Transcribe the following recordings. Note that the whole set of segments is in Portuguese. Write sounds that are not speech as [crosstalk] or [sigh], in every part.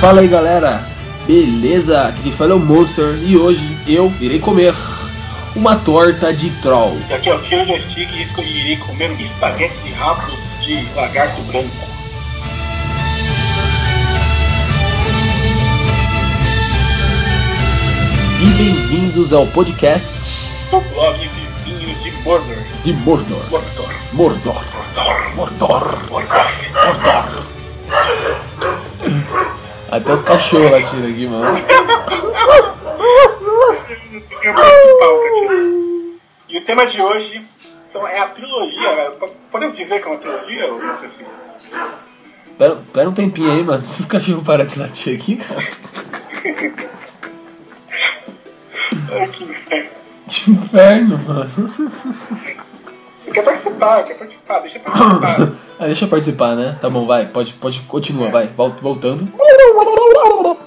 Fala aí galera, beleza? Aqui quem fala é o Monster e hoje eu irei comer uma torta de troll. E aqui é o Kyo Joystick e irei comer um espaguete de rabos de lagarto branco. E bem-vindos ao podcast Do blog Vizinhos de Mordor. de Mordor. Mordor. Mordor. Mordor. Mordor. Morgoth. Mordor. Até os cachorros latindo aqui, mano. E o tema de hoje são, é a trilogia. né? Podemos dizer que é uma trilogia? Ou não sei se... Pera, pera um tempinho aí, mano. Se os cachorros parar de latir aqui, cara. Ai, [laughs] que inferno. Que inferno, mano. [laughs] Quer participar, quer participar, deixa participar. Ah, [coughs] deixa eu participar, né? Tá bom, vai. Pode, pode, continua, vai. Vol- Voltando. [laughs]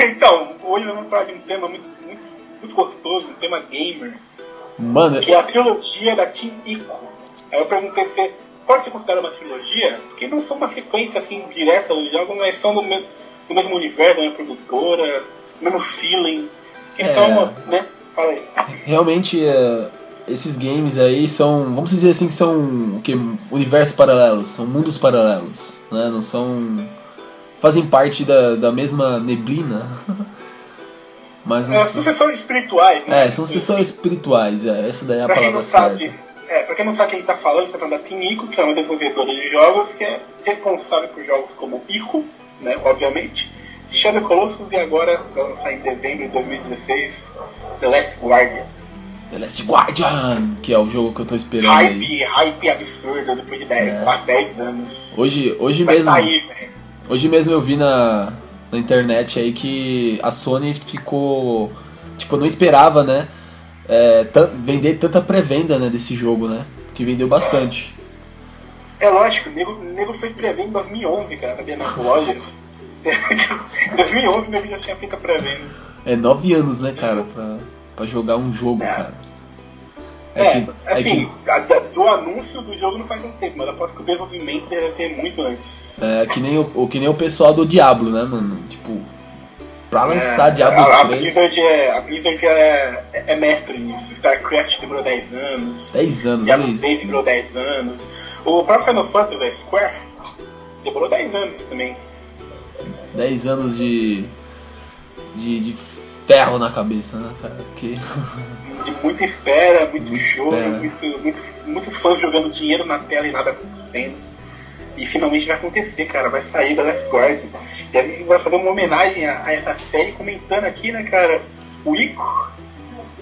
então, hoje nós vamos falar de um tema muito, muito, muito gostoso, um tema gamer, Mano, que é a trilogia da Team Ico. Aí eu perguntei se pode ser considerada uma trilogia, porque não são uma sequência assim direta dos jogos, mas são do mesmo, do mesmo universo, da mesma produtora, do mesmo feeling, que É. são, né? Fala aí. realmente é, esses games aí são, vamos dizer assim, que são o que universos paralelos, são mundos paralelos, né? Não são fazem parte da, da mesma neblina. [laughs] Mas não É, são, sucessores espirituais, né? é, são sucessores espirituais, é, essa daí é a Pra palavra não sabe, certa. é, pra quem não sabe quem a gente tá falando, a gente tá falando da Team Ico, que é uma desenvolvedora de jogos que é responsável por jogos como Ico, né, obviamente, Shadow Colossus e agora vai lançar em dezembro de 2016 The Last Guardian. The Last Guardian, que é o jogo que eu tô esperando aí. Hype, hype absurdo depois de 10, É. quase 10 anos. Hoje, hoje Vai mesmo, sair, hoje mesmo eu vi na, na internet aí que a Sony ficou, tipo, não esperava, né, é, vender tanta pré-venda, né, desse jogo, né, que vendeu bastante. É lógico, o nego, nego fez pré-venda em 2011, cara, sabia, nas lojas. [laughs] em 2011 o nego já tinha feito pré-venda. É nove anos, né, cara, pra, pra jogar um jogo, É. cara. É, que, é assim, que, a- da- do anúncio do jogo não faz um tempo, mas aposto que o desenvolvimento deve ter muito antes. é que nem o, que nem o pessoal do Diablo, né, mano? Tipo, pra lançar Diablo a, a 3, Blizzard, é, a Blizzard é, é mestre nisso. StarCraft demorou 10 anos, 10 anos, Diablo isso. 3 demorou 10 anos. O próprio Final Fantasy da Square demorou 10 anos também. 10 anos de, de. de ferro na cabeça, né, cara? Porque. [laughs] De muita espera, muito Muita jogo, espera. muito, muito- muitos fãs jogando dinheiro na tela e nada acontecendo. E finalmente vai acontecer, cara. Vai sair da Last Guard. E a gente vai fazer uma homenagem a, a essa série comentando aqui, né, cara? O Ico.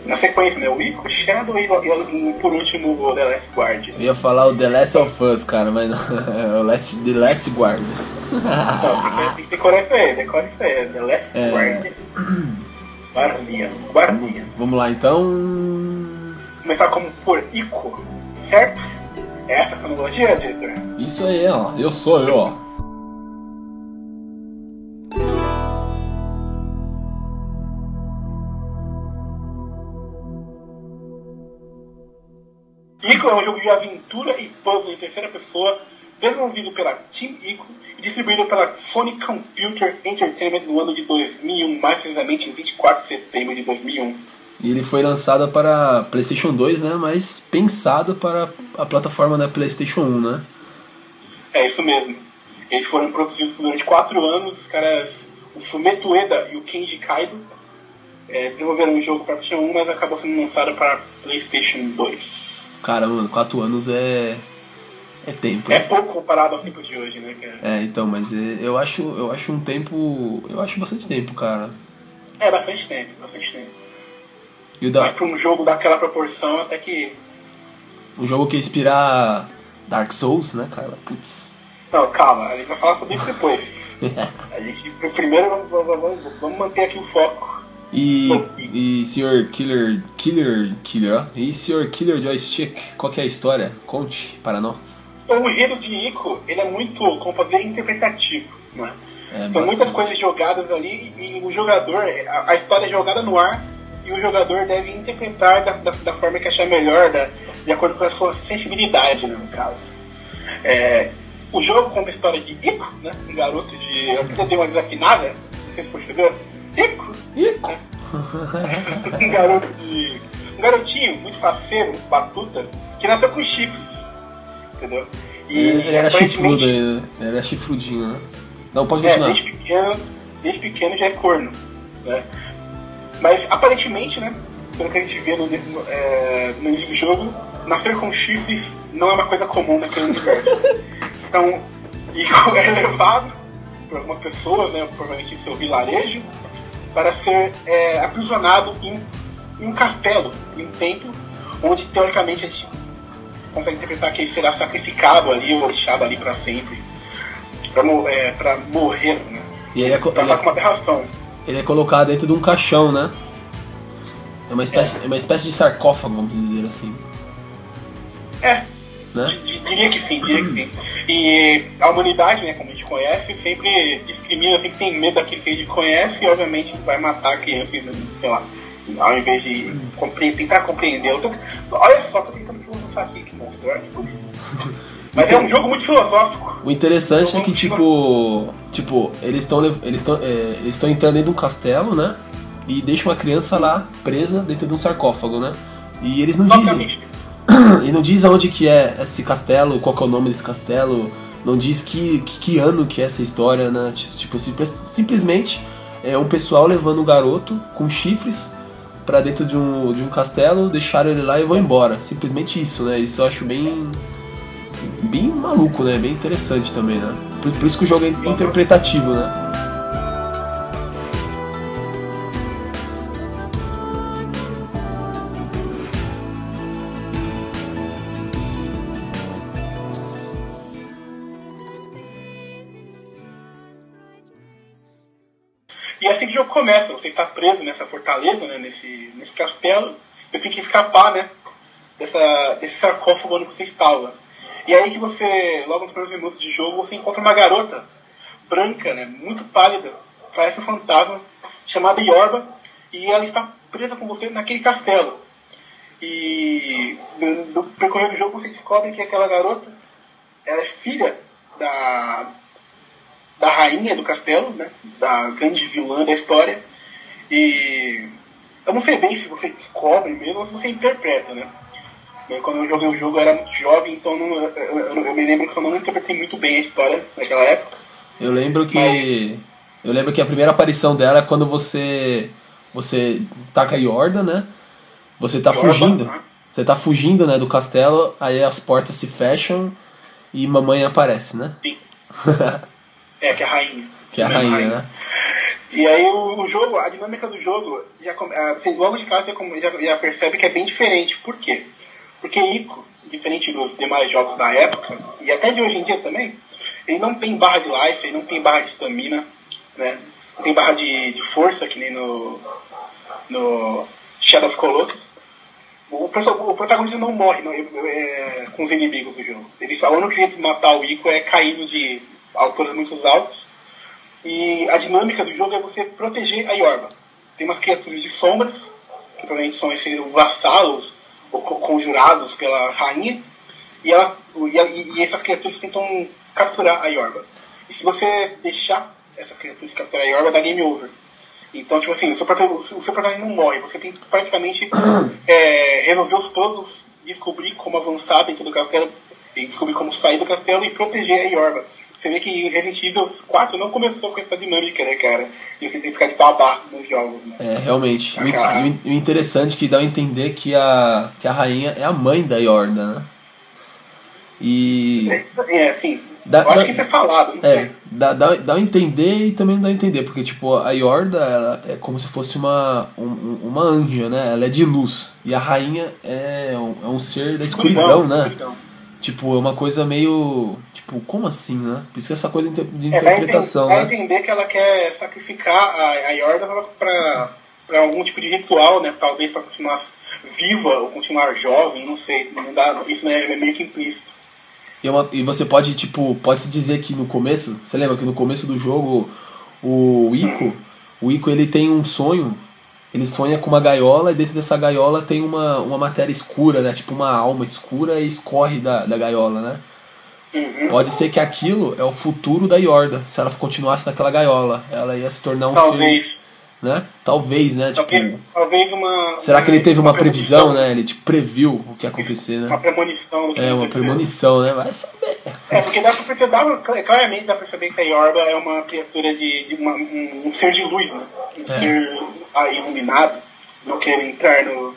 Na sequência, né? O Ico, Shadow e, e, e por último o The Last Guard. Eu ia falar o The Last of Us, cara, mas não. [laughs] O Last, The Last Guard. Não, decorar isso aí, decora isso aí. The Last É. Guard. [clears throat] Guardian. Guardian. Vamos lá então. Começar como por Ico, certo? É essa a cronologia, diretor? Isso aí, ó. Eu sou eu, ó. Ico é um jogo de aventura e puzzle em terceira pessoa, desenvolvido pela Team Ico e distribuído pela Sony Computer Entertainment no ano de 2001, mais precisamente em 24 de setembro de 2001. E ele foi lançado para PlayStation 2, né? Mas pensado para a plataforma da PlayStation 1, né? É isso mesmo. Eles foram produzidos durante 4 anos, os caras, o Fumeto Ueda e o Kenji Kaido, é, desenvolveram um jogo para PlayStation 1, mas acabou sendo lançado para PlayStation 2. Cara, mano, 4 anos é. É tempo. É pouco comparado aos tempos de hoje, né, cara? É, então, mas é- eu acho, eu acho um tempo. Eu acho bastante tempo, cara. É bastante tempo, bastante tempo. E o, Mas da, para um jogo daquela proporção, até que um jogo que inspirar Dark Souls, né, cara? Putz. Não, calma, a gente vai falar sobre isso depois. [laughs] A gente, primeiro, vamos, vamos- manter aqui o foco. E, e Sr. Killer. Killer. Killer, ó. E Sr. Killer Joystick, qual que é a história? Conte para nós. Então, o enredo de Ico, ele é muito, como fazer, interpretativo, né? É, São bastante. muitas coisas jogadas ali e o jogador, a, a história é jogada no ar e o jogador deve interpretar da, da, da forma que achar melhor, da, de acordo com a sua sensibilidade, né, no caso. É, o jogo conta a história de Ico, né? Um garoto de. Eu até dei uma desafinada, não sei se percebeu. Ico! Ico! [laughs] um garoto de. Um garotinho muito faceiro, muito batuta, que nasceu com chifres. Entendeu? E ele, era chifrudo ainda. Ele era chifrudinho, né? Não, pode é, continuar. É, desde pequeno, desde pequeno já é corno. Né? Mas aparentemente, né? Pelo que a gente vê no, é, no início do jogo, nascer com chifres não é uma coisa comum naquele universo. [laughs] Então, Ico [laughs] é levado por algumas pessoas, né, provavelmente em seu vilarejo, para ser é, aprisionado em, em, um castelo, em um templo, onde teoricamente a gente consegue interpretar que ele será sacrificado ali ou deixado ali para sempre, para é, morrer, né? E ele é, pra ele é, com uma aberração. Ele é colocado dentro de um caixão, né? É uma espécie, é. é uma espécie de sarcófago, vamos dizer assim. É, né? Diria que sim, diria que sim. E a humanidade, né, como a gente conhece, sempre discrimina, sempre tem medo daquilo que a gente conhece e obviamente vai matar a criança, sei lá, ao invés de compre tentar compreender. Tô, olha só, tô tentando que olha que bonito. [laughs] Mas é um jogo muito filosófico. O interessante é que, tipo, tipo, eles estão eles é, eles estão entrando dentro de um castelo, né? E deixam a criança lá presa dentro de um sarcófago, né? E eles não dizem [clears throat] e não diz aonde que é esse castelo, qual que é o nome desse castelo, não diz que, que, que ano que é essa história, né? Tipo, simplesmente é um pessoal levando um garoto com chifres para dentro de um, de um castelo, deixaram ele lá e vão embora. Simplesmente isso, né? Isso eu acho bem bem maluco, né? Bem interessante também, né? Por, por isso que o jogo é interpretativo, né? começa, você está preso nessa fortaleza, né, nesse, nesse castelo, você tem que escapar, né, dessa, desse sarcófago onde você estava. E aí que você, logo nos primeiros minutos de jogo, você encontra uma garota branca, né, muito pálida, parece um fantasma, chamada Yorba, e ela está presa com você naquele castelo. E no, no percorrer do jogo você descobre que aquela garota ela é filha da, da rainha do castelo, né? Da grande vilã da história. E eu não sei bem se você descobre mesmo ou se você interpreta, né? Quando eu joguei o jogo eu era muito jovem, então não, eu, eu, eu, me lembro que eu não interpretei muito bem a história naquela época. Eu lembro que. Mas... Eu lembro que a primeira aparição dela é quando você. Você taca a Yorda, né? Você tá fugindo. Né? Você tá fugindo, né, do castelo, aí as portas se fecham e mamãe aparece, né? Sim. [laughs] É, que é a rainha. Que é a rainha, rainha, né? E aí o, o, jogo, a dinâmica do jogo, já, você logo de casa já, já, percebe que é bem diferente. Por quê? Porque Ico, diferente dos demais jogos da época, e até de hoje em dia também, ele não tem barra de life, ele não tem barra de stamina, né? Não tem barra de, de força, que nem no, no Shadow of Colossus. O, o protagonista não morre não, é, com os inimigos do jogo. Ele jeito de matar o Ico é caindo de alturas muito altas. E a dinâmica do jogo é você proteger a Yorba. Tem umas criaturas de sombras, que provavelmente são esses vassalos ou conjurados pela rainha, e, ela, e, e essas criaturas tentam capturar a Yorba. E se você deixar essas criaturas capturar a Yorba, dá game over. Então, tipo assim, o seu, personagem não morre, você tem que praticamente [coughs] é, resolver os puzzles, descobrir como avançar dentro do castelo, e descobrir como sair do castelo e proteger a Yorba. Você vê que Resident Evil 4 não começou com essa dinâmica, né, cara? De você tem que ficar de babaca nos jogos, né? É, realmente. O, o, interessante é que dá a entender que a, que a rainha é a mãe da Yorda, né? E. É, é assim. Dá, eu acho dá, que isso é falado, não é, sei. Dá, dá, dá a entender e também não dá a entender, porque, tipo, a Yorda ela é como se fosse uma, um, uma anja, né? Ela é de luz. E a rainha é um, é um ser da escuridão, escuridão né? Escuridão. Tipo, é uma coisa meio. Tipo, como assim, né? Por isso que essa coisa de é, interpretação, é, né? entender que ela quer sacrificar a, a Yorda pra, pra algum tipo de ritual, né? Talvez pra continuar viva ou continuar jovem, não sei. Não dá, isso né, é meio que implícito. E, uma, e você pode, tipo, pode se dizer que no começo, você lembra que no começo do jogo o Ico, o Ico ele tem um sonho ele sonha com uma gaiola e dentro dessa gaiola tem uma, uma matéria escura, né? Tipo uma alma escura e escorre da, da gaiola, né? Uhum. Pode ser que aquilo é o futuro da Yorda. Se ela continuasse naquela gaiola, ela ia se tornar um Talvez. ser, né? Talvez, né? Tipo, Talvez, uma. será que ele teve uma previsão, premonição. né? Ele tipo previu o que ia acontecer, Uma né? premonição do que É uma premonição, né? Vai saber. É, porque dá pra perceber, claramente dá pra perceber que a Yorba é uma criatura de, de uma- um, um ser de luz, né? Um É. ser ah, iluminado, não querendo entrar no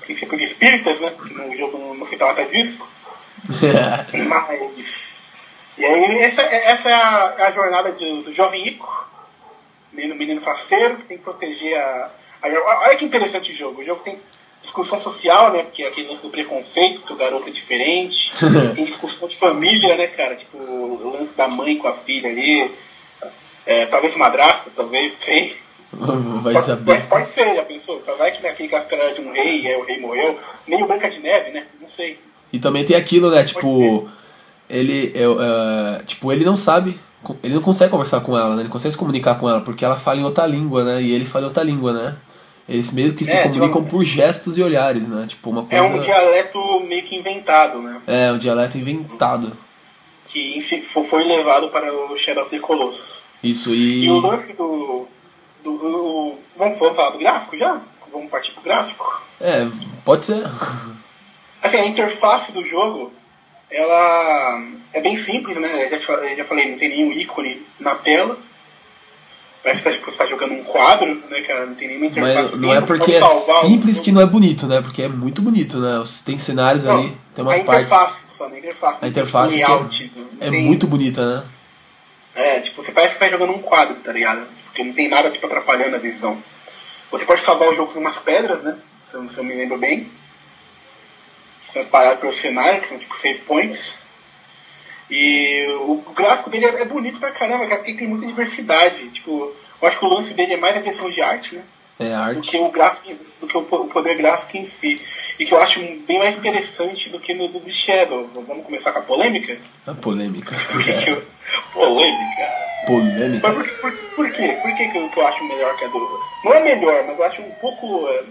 princípio de espíritas, né? Que no jogo não, não se trata disso. [laughs] Mas. E aí, essa, essa é a, é a jornada de- do jovem Ico, menino, menino faceiro, que tem que proteger a, a. Olha que interessante o jogo. O jogo tem discussão social, né? Porque é aquele lance do preconceito, que o garoto é diferente. [laughs] tem discussão de família, né, cara? Tipo, o lance da mãe com a filha ali. É, talvez madrasta, talvez, sei. Vai Pode- saber. Pode, pode ser, já pensou? Vai que naquele caso era de um rei, aí o rei morreu. Meio Branca de Neve, né? Não sei. E também tem aquilo, né? Tipo, ele, é, tipo, ele não sabe, ele não consegue conversar com ela, né? Ele não consegue se comunicar com ela porque ela fala em outra língua, né? E ele fala em outra língua, né? Eles meio que se É, comunicam tipo- por gestos e olhares, né? Tipo, uma É coisa. um dialeto meio que inventado, né? É, um dialeto inventado. Que foi levado para o Shadow of the Colossus. Isso, e. E o lance do. do, do- vamos, vamos falar do gráfico já? Vamos partir pro gráfico? É, pode ser. Assim, a interface do jogo, ela é bem simples, né? Eu já, eu já falei, não tem nenhum ícone na tela. Parece que você está jogando um quadro, né, cara? Não tem nenhuma interface. Mas não é porque é simples que não é bonito, né? Porque é muito bonito, né? Tem cenários ali, tem umas a partes. falando, a interface. A interface o que layout, é, é tem- muito bonita, né? É, tipo, você parece que tá jogando um quadro, tá ligado? Porque não tem nada, tipo, atrapalhando a visão. Você pode salvar os jogos em umas pedras, né? Se eu, se eu me lembro bem. Espalhadas pelo cenário, que são tipo save points. E o, gráfico dele é, é bonito pra caramba, cara, porque tem muita diversidade. Tipo, eu acho que o lance dele é mais a questão de arte, né? É do arte. que o gráfico, do que o po- o poder gráfico em si. E que eu acho bem mais interessante do que no do Shadow. Vamos começar com a polêmica? A polêmica. [laughs] Por que que eu... Polêmica. polêmica. Mas por, por, por quê? Por que, que, eu, que eu acho melhor que a do. Não é melhor, mas eu acho um pouco é,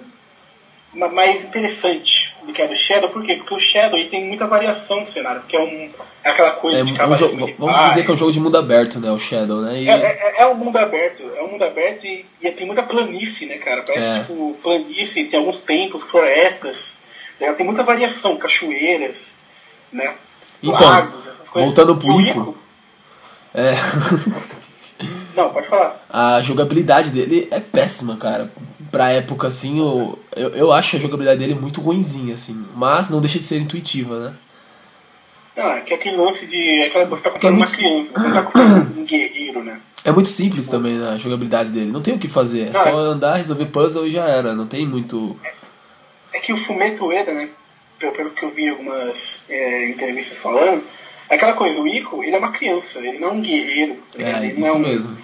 mais interessante do que a do Shadow. Por quê? Porque o Shadow tem muita variação no cenário, porque é, um, é aquela coisa É de um cavaleiro jogo, vamos dizer que é um jogo de mundo aberto, né? O Shadow, né? E É, é, é um mundo aberto, é um mundo aberto e, e tem muita planície, né, cara? Parece É. tipo planície, tem alguns templos, florestas, né? tem muita variação, cachoeiras, né? Então, Lagos, essas coisas. voltando pro E o Ico. é, Não, pode falar. [laughs] a jogabilidade dele é péssima, cara. Pra época, assim, eu, eu, eu acho a jogabilidade dele muito ruinzinha, assim. Mas não deixa de ser intuitiva, né? Não, é que aquele lance de. É aquela, você tá é comprando uma muito- criança, você não tá [coughs] comprando um guerreiro, né? É muito simples também né, a jogabilidade dele. Não tem o que fazer. É Não, só andar, resolver puzzle e já era. Não tem muito. É que o Fumeto Ueda, né? Pelo, pelo que eu vi em algumas é, entrevistas falando, é aquela coisa, o Ico, ele é uma criança, ele não é um guerreiro, tá? É, ele não isso é um, mesmo.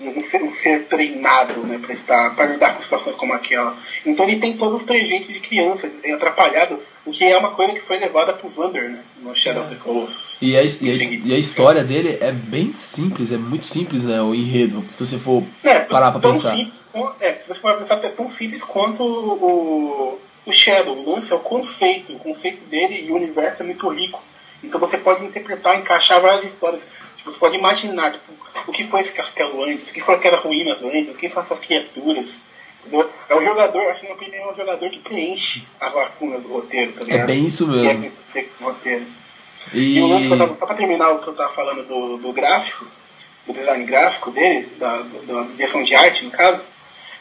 Um, ser, um ser treinado, né, pra, estar, pra lidar com situações como aquela. Então ele tem todos os trejeitos de criança, é atrapalhado, o que é uma coisa que foi levada pro Vander, né? No Shadow of the Colossus. E a, e, a, e a história dele é bem simples, é muito simples, né? O enredo. Se você for É, parar tão pensar. Simples, é, se você for pensar, é tão simples quanto o, o Shadow. O lance é o conceito. O conceito dele e o universo é muito rico. Então você pode interpretar, encaixar várias histórias. Você pode imaginar tipo, o que foi esse castelo antes, o que foi aquelas ruínas antes, quem são essas criaturas. Entendeu? É o jogador, acho que na minha opinião, é o jogador que preenche as lacunas do roteiro, tá ligado? É bem isso é mesmo. que- roteiro. E. E o lance que eu tava, só pra terminar o que eu tava falando do, do gráfico, do design gráfico dele, da, da direção de arte no caso,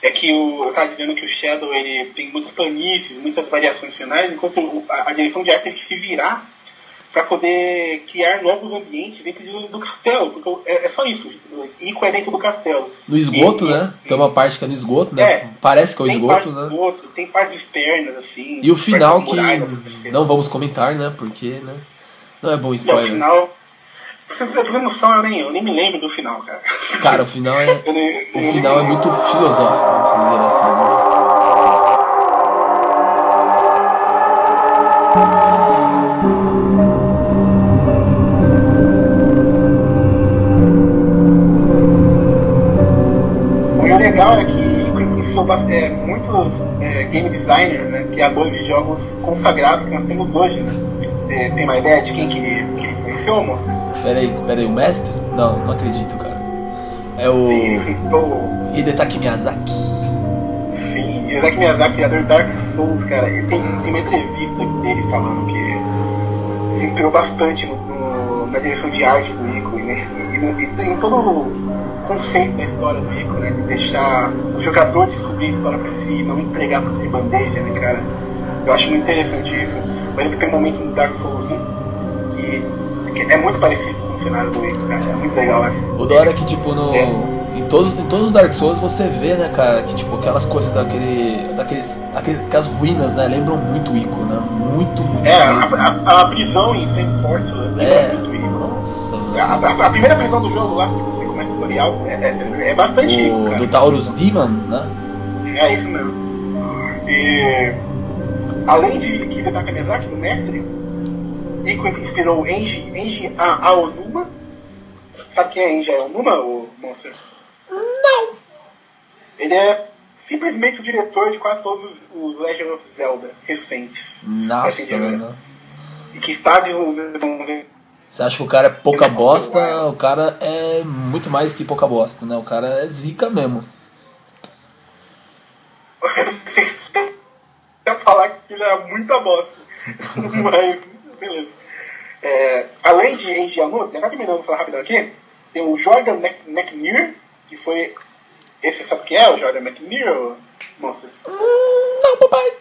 é que o, eu tava dizendo que o Shadow ele tem muitas planícies, muitas variações de cenários, enquanto a, a direção de arte tem que se virar para poder criar novos ambientes dentro do, do castelo, porque o- é, é só isso, o Ico é dentro do castelo. No esgoto, E- né? e- Tem uma parte que é no esgoto, né? É. Parece que é o esgoto, né? esgoto, tem partes externas, assim. E o final que não vamos comentar, né? Porque, né? Não é bom Não, o spoiler. final. Você tem noção, eu nem, eu nem me lembro do final, cara. Cara, o final é. [laughs] Nem- O final é muito filosófico, vamos dizer assim. né? É, designers, né, criadores de jogos consagrados que nós temos hoje. Né? Você tem uma ideia de quem que que influenciou? moço? Peraí, peraí, o mestre? Não, não acredito, cara. É o. Sim, ele influenciou. Hidetaki Miyazaki. Sim, Isaac Miyazaki, criador de Dark Souls, cara. Ele tem, tem uma entrevista dele falando que se inspirou bastante no, no- na direção de arte do nesse, e, e em todo o conceito da história do Ico, né? De deixar o jogador descobrir a história pra si, não entregar tudo de bandeja, né, cara? Eu acho muito interessante isso. Por exemplo, tem momentos no Dark Souls 1 que, que é muito parecido com o cenário do Ico, cara. É muito legal essa. O da hora é que, tipo, no. É. Em todos, em todos os Dark Souls você vê, né, cara, que tipo, aquelas coisas daquele. daqueles. Aqueles, aquelas ruínas, né? Lembram muito o Ico, né? Muito, muito. É, a, a, a prisão em Saint lembra É. muito o Ico. Nossa. A, a- primeira prisão do jogo lá, que você começa o tutorial, é, é, é bastante rico, O, cara. do Taurus Demon, né? É isso mesmo. E além de que Hidetaka Miyazaki, o mestre, Ico inspirou Enji, Enji A- Aonuma. Sabe quem é Enji Aonuma, o Monster? Não! Ele é simplesmente o diretor de quase todos os Legend of Zelda recentes. Nossa, Assim, mano. E que está desenvolvendo Você acha que o cara é pouca bosta? O cara é muito mais que pouca bosta, né? O cara é zica mesmo. [laughs] Vocês ia falar que ele era muita bosta. [laughs] Mas, beleza. É, além de Enji Yano, já tá terminando de falar rapidão aqui, tem o Jordan Mc- McNear, que foi. Esse sabe quem é o Jordan McNear, ô monstro? Não, papai.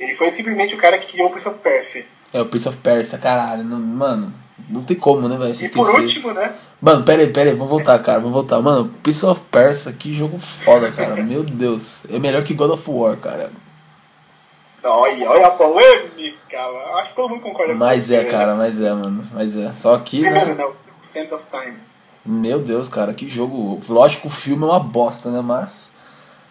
Ele foi simplesmente o cara que criou o Prince of Persia. É o Prince of Persia, caralho. Não, mano, não tem como, né, velho? E por esquecer. último, né? Mano, pera aí, pera aí, vamos voltar, cara, vamos voltar. Mano, Prince of Persia, que jogo foda, cara. Meu Deus. É melhor que God of War, cara. Olha, olha a polêmica. Acho que todo mundo concorda Mas é, né? cara, mas é, mano. Mas é. Só que, né? não, 5% of Time. Meu Deus, cara, que jogo. Lógico, o filme é uma bosta, né? Mas.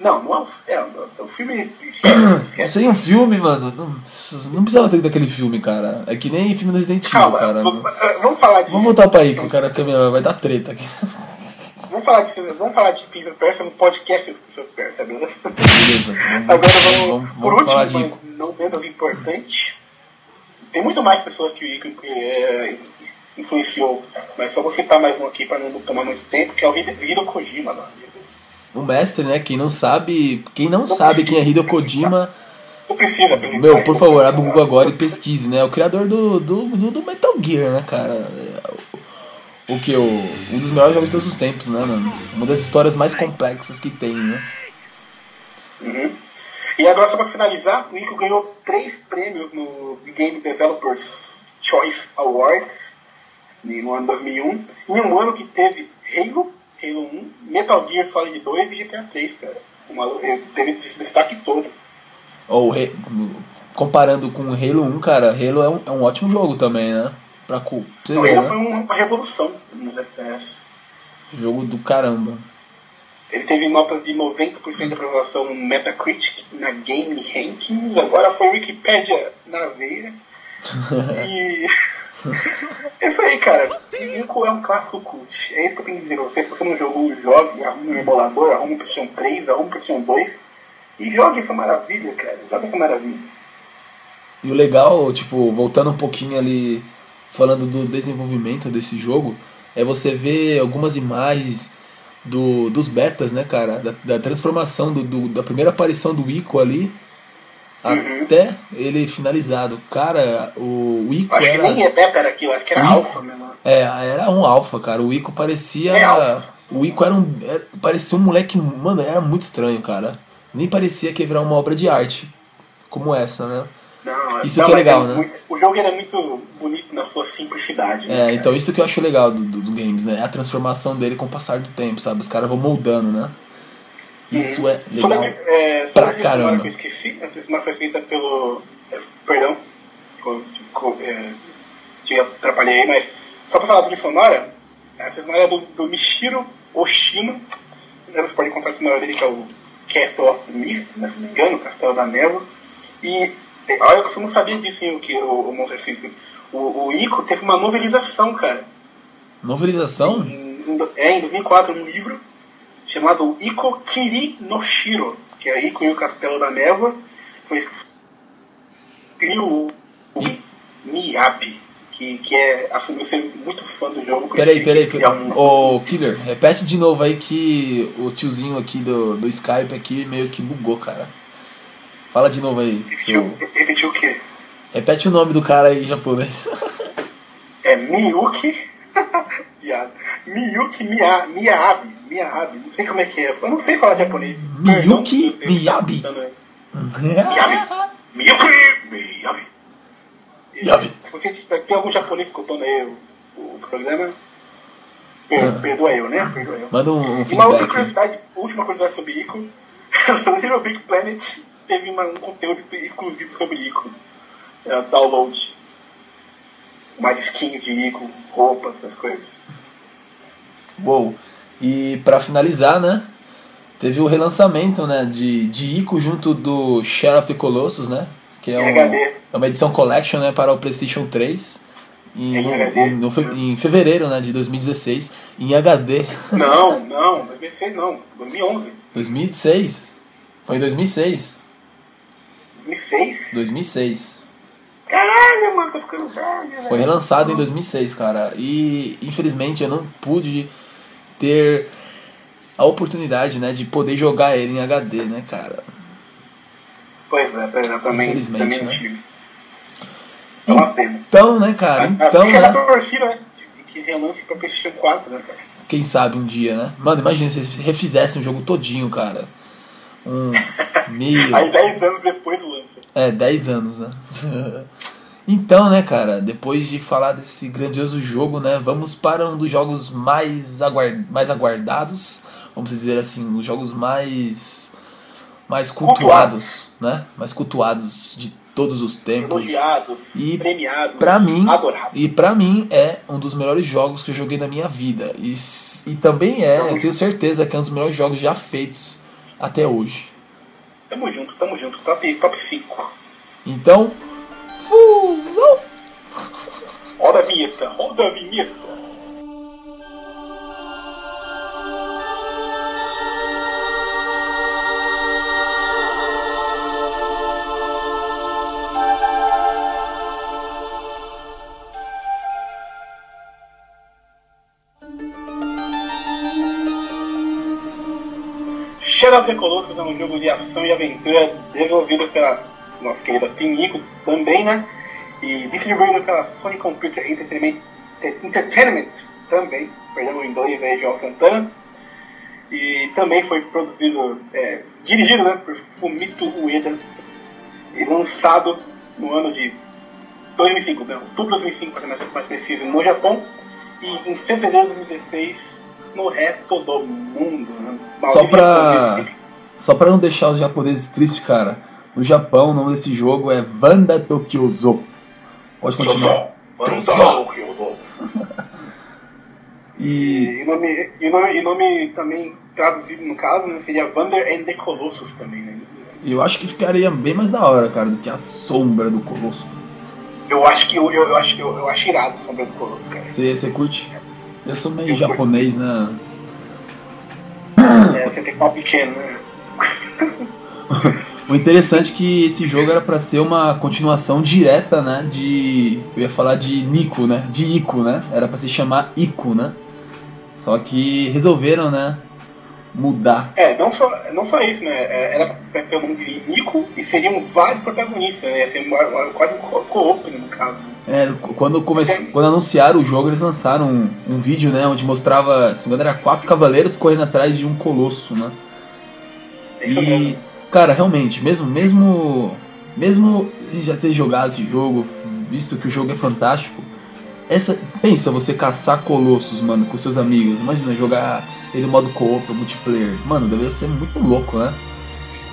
Não, não é, um- é o filme. Esquece, Não [coughs] esquece. sei um filme, mano. Não, não precisava ter daquele filme, cara. É que nem filme do Resident Evil, cara. vamos, vamos falar de. Vamos voltar pra aí, que o cara é vai dar treta aqui. [laughs] Vamos falar de, vamos falar de Prince of Persia no podcast do Prince of Persia, beleza? Beleza, [laughs] vamos, Agora vamos, vamos, por vamos último, falar de. mas não menos importante, tem muito mais pessoas que o Ico é, influenciou, mas só vou citar mais um aqui para não tomar muito tempo, que é o Hideo Kojima, mano. O mestre, né? Quem não sabe. Quem não sabe quem é Hideo Kojima. Não precisa. Meu, por favor, abre o Google agora e pesquise, né? O criador do, do, do, do Metal Gear, né, cara? O que? O, um dos melhores jogos de todos os tempos, né, mano? Uma das histórias mais complexas que tem, né? Uhum. E agora, só para finalizar, o Ico ganhou três prêmios no Game Developers Choice Awards no ano 2001, em um ano que teve Halo, Halo 1, Metal Gear Solid 2 e GTA 3, cara. O maluco teve esse destaque todo. Ou re- comparando com o Halo 1, cara, Halo é um, é um ótimo jogo também, né? Pra cu. Halo né? foi uma revolução nos FPS. Jogo do caramba. Ele teve notas de 90% de aprovação no Metacritic na Game Rankings, agora foi Wikipedia na veia. [laughs] e. [laughs] é isso aí, cara. Ico é um clássico cult. É isso que eu tenho que dizer pra você. Se você não jogou, jogue, arrume um emulador, arrume um PlayStation 3, arrume um PlayStation 2 e jogue essa maravilha, cara. Jogue essa maravilha. E o legal, tipo, voltando um pouquinho ali, falando do desenvolvimento desse jogo, é você ver algumas imagens do, dos betas, né, cara? Da, da transformação, do, do- da primeira aparição do Ico ali Uhum. até ele finalizado. Cara, o, Ico Acho que era. nem é beta era aquilo, acho que era alfa mesmo. É, era um alfa, cara. O Ico parecia. É o Ico era um. é, parecia um moleque. Mano, era muito estranho, cara. Nem parecia que ia virar uma obra de arte como essa, né? Não, Isso não, que é legal, né? muito- o jogo era muito bonito na sua simplicidade. né, É, cara? então isso que eu acho legal do- dos games, né? A transformação dele com o passar do tempo, sabe? Os caras vão moldando, né? Isso é Sobre, legal. a- é, sobre pra caramba. que eu esqueci, a trilha foi feita pelo. é, Perdão, é, te atrapalhei aí, mas só pra falar da trilha sonora, a trilha sonora é do, do Michiro Oshima. Você pode encontrar a trilha dele, que é o Castle of the Mist, né, se não me engano, Castelo da Névoa. E é, olha, você não sabia disso, hein, o, que, o, o Monster System. O, o Ico teve uma novelização, cara. Novelização? Em, em- é, em 2004, um livro chamado Iko Kiri no Shiro, que é Iko e o Castelo da Névoa. Foi escrito o Miyabi. que, que é, assumiu ser muito fã do jogo. Peraí, peraí, peraí. Ô, Killer, repete de novo aí que o tiozinho aqui do, do Skype aqui meio que bugou, cara. Fala de novo aí. Repetiu, seu... repetiu o quê? Repete o nome do cara aí em japonês. [laughs] É Miyuki. [laughs] Piada. Miyuki Miya, Miyabi. Miyabi. Não sei como é que é. Eu não sei falar japonês. Miyuki Miyabi. Miyabi. [laughs] Miyuki Miyabi. Miyabi. Se você tem algum japonês escutando aí o, o programa, per, ah. perdoa eu, né? Perdoa eu. Manda um, um feedback. Uma outra curiosidade, última curiosidade sobre Ico. [laughs] Little Big Planet teve uma, um conteúdo exclusivo sobre Ico. É, download. Mais skins de Ico, roupas, essas coisas. Uou. E para finalizar, né? Teve o relançamento né, de, de Ico junto do Share of the Colossus, né? Que é, um, é uma edição collection né, para o PlayStation 3. Em, em, no, em fevereiro né, de 2016, em HD. [laughs] Não, não, 2006 não, 2011. 2006? Foi em 2006. 2006? 2006. Caralho, mano, tô ficando velho. Foi relançado em 2006, cara. E infelizmente eu não pude ter a oportunidade, né, de poder jogar ele em HD, né, cara. Pois é, pois é também, Infelizmente, também né? tive. É uma pena. Então, né, cara, então, né? torcida, né, que relance pra PlayStation 4, né, cara. Quem sabe um dia, né? Mano, imagina se eles refizessem o jogo todinho, cara. Um [laughs] mil... Aí 10 anos depois lança. É, 10 anos, né? [laughs] Então, né, cara, depois de falar desse grandioso jogo, né, vamos para um dos jogos mais, aguard mais aguardados, vamos dizer assim, os jogos mais mais cultuados, né? Mais cultuados de todos os tempos. Elogiados, e premiados, pra mim, adorados. E para mim é um dos melhores jogos que eu joguei na minha vida. E, e também é, eu tenho certeza que é um dos melhores jogos já feitos até hoje. Tamo junto, tamo junto. Top, top 5. Então, Fusão! Roda a vinheta, roda a vinheta. Of the Colossus é um jogo de ação e aventura desenvolvido pela nossa querida Pinico também, né? E distribuído pela Sony Computer Entertainment, Entertainment também, perdão o inglês aí, João Santana. E também foi produzido, é, dirigido né, por Fumito Ueda e lançado no ano de 2005, né, outubro de 2005 para ser mais preciso, no Japão e em fevereiro de 2016 no resto do mundo. Né? Só pra, só pra não deixar os japoneses tristes, cara, no Japão, o nome desse jogo é Vanda Tokyozo. Pode continuar. [laughs] e... E, nome, e, nome, e nome também traduzido no caso né, seria Vander and the Colossus também, né? Eu acho que ficaria bem mais da hora, cara, do que a sombra do Colosso. Eu acho que eu, eu, eu acho, eu, eu acho irado a sombra do Colosso, cara. Você, você curte? Eu sou meio japonês, né? É, você tem pau pequeno, né? [laughs] O interessante é que esse jogo era para ser uma continuação direta, né, de eu ia falar de Nico, né, de Ico, né? Era para se chamar Ico, né? Só que resolveram, né, mudar. É, não só, não só isso, né? É, era pra ter o nome de Nico e seriam vários protagonistas, né? Ia ser quase um co-op no caso. É, quando, comece... É. quando anunciaram o jogo, eles lançaram um, um vídeo, né, onde mostrava, se não me engano, era quatro cavaleiros correndo atrás de um colosso, né? É isso e... mesmo Cara, realmente, mesmo mesmo mesmo já ter jogado esse jogo, visto que o jogo é fantástico, essa pensa você caçar colossos, mano, com seus amigos. Imagina jogar ele no modo co-op, multiplayer. Mano, deve ser muito louco, né?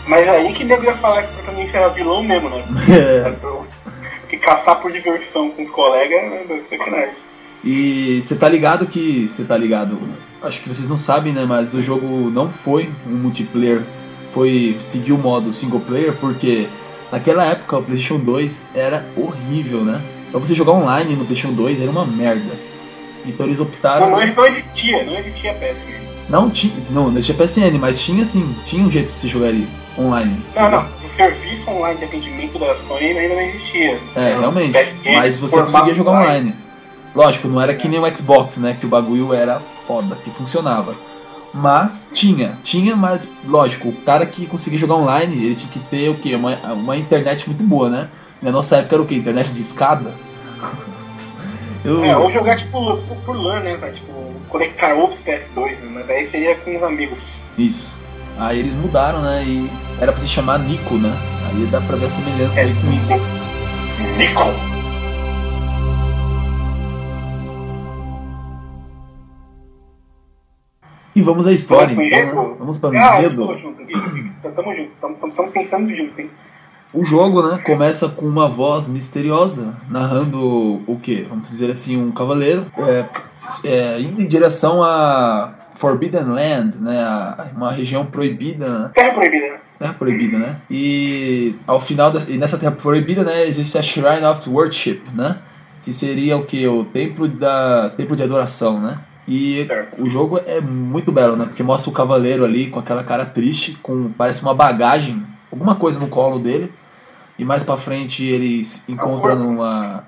Mas aí que deveria falar que pra mim era vilão mesmo, né? [laughs] É. Porque caçar por diversão com os colegas é sacanagem. E você tá ligado que. Você tá ligado. Acho que vocês não sabem, né? Mas o jogo não foi um multiplayer foi seguir o modo single player, porque naquela época o PlayStation 2 era horrível, né? Pra você jogar online no PlayStation 2 era uma merda. Então eles optaram. Não, não existia, não existia PSN. Não, tinha, não, não existia PSN, mas tinha sim, tinha um jeito de você jogar ali. online. Não, não. O serviço online de atendimento da Sony ainda não existia. É, realmente. PSG Mas você conseguia jogar online. Lógico, não era que nem o Xbox, né? Que o bagulho era foda, que funcionava. Mas tinha, tinha, mas lógico, o cara que conseguia jogar online, ele tinha que ter o quê? Uma, uma internet muito boa, né? Na nossa época era o quê? Internet de escada? [laughs] Eu, É, ou jogar tipo por, por LAN, né? Tipo, conectar outros PS2, né? Mas aí seria com os amigos. Isso. Aí eles mudaram, né? E era pra se chamar Nico, né? Aí dá pra ver a semelhança aí com o Nico. Nico! E vamos à história, então, né? Vamos para o Ah, tamo junto, Gui. Tamo junto, tamo, tamo, tamo pensando junto, hein? O jogo, né, começa com uma voz misteriosa narrando o que? Vamos dizer assim, um cavaleiro é, é, indo em direção a Forbidden Land, né, a uma região proibida, né, Terra proibida, né? terra proibida, né? E ao final da, e nessa terra proibida, né, existe a Shrine of Worship, né, que seria o que? O templo da templo de adoração, né? E Certo. o jogo é muito belo, né? Porque mostra o cavaleiro ali com aquela cara triste, com parece uma bagagem, alguma coisa no colo dele. E mais pra frente ele se encontra corvo. numa.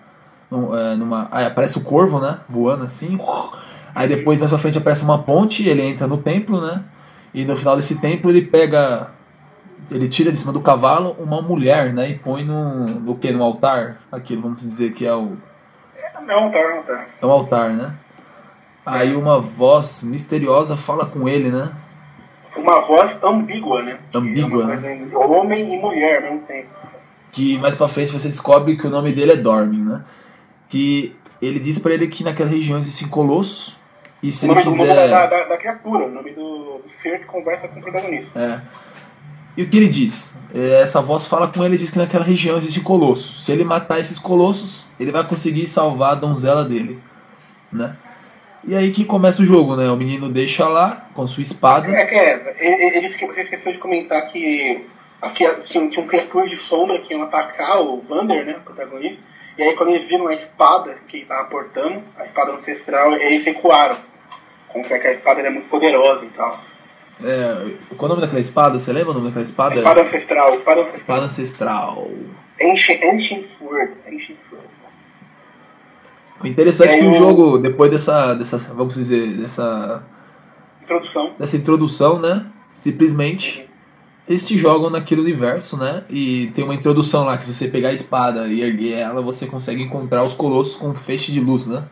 num- é, numa ah, aparece o corvo, né? Voando assim. Aí depois mais pra frente aparece uma ponte, ele entra no templo, né? E no final desse templo ele pega. Ele tira de cima do cavalo uma mulher, né? E põe no. no que? No altar? Aquilo, vamos dizer que é o. Não, tá, não tá. É um altar, né? Aí uma voz misteriosa fala com ele, né? Uma voz ambígua, né? Ambígua, É em- homem e mulher ao mesmo tempo. Que mais pra frente você descobre que o nome dele é Dormin, né? Que ele diz pra ele que naquela região existem colossos. E se o ele do- o nome da, quiser. da, da criatura, o nome do, do ser que conversa com o protagonista. É. E o que ele diz? É, Essa voz fala com ele e diz que naquela região existem colossos. Se ele matar esses colossos, ele vai conseguir salvar a donzela dele, né? E aí que começa o jogo, né? O menino deixa lá com sua espada. É, que é, ele, ele esque- você esqueceu de comentar que as que tinham, tinham criaturas de sombra que iam atacar o Vander, né, o protagonista. E aí quando eles viram a espada que ele tava portando, a espada ancestral, eles recuaram. Como que a espada era muito poderosa e tal. É, qual é o nome daquela espada? Você lembra o nome daquela espada? Espada ancestral, espada ancestral. Espada ancestral. Ancient, Ancient Sword. Ancient Sword. O interessante é que o jogo, depois dessa, dessa vamos dizer, dessa, Introdução. dessa introdução, né? Simplesmente eles te jogam naquele universo, né? E tem uma introdução lá que se você pegar a espada e erguer ela, você consegue encontrar os colossos com um feixe de luz, né?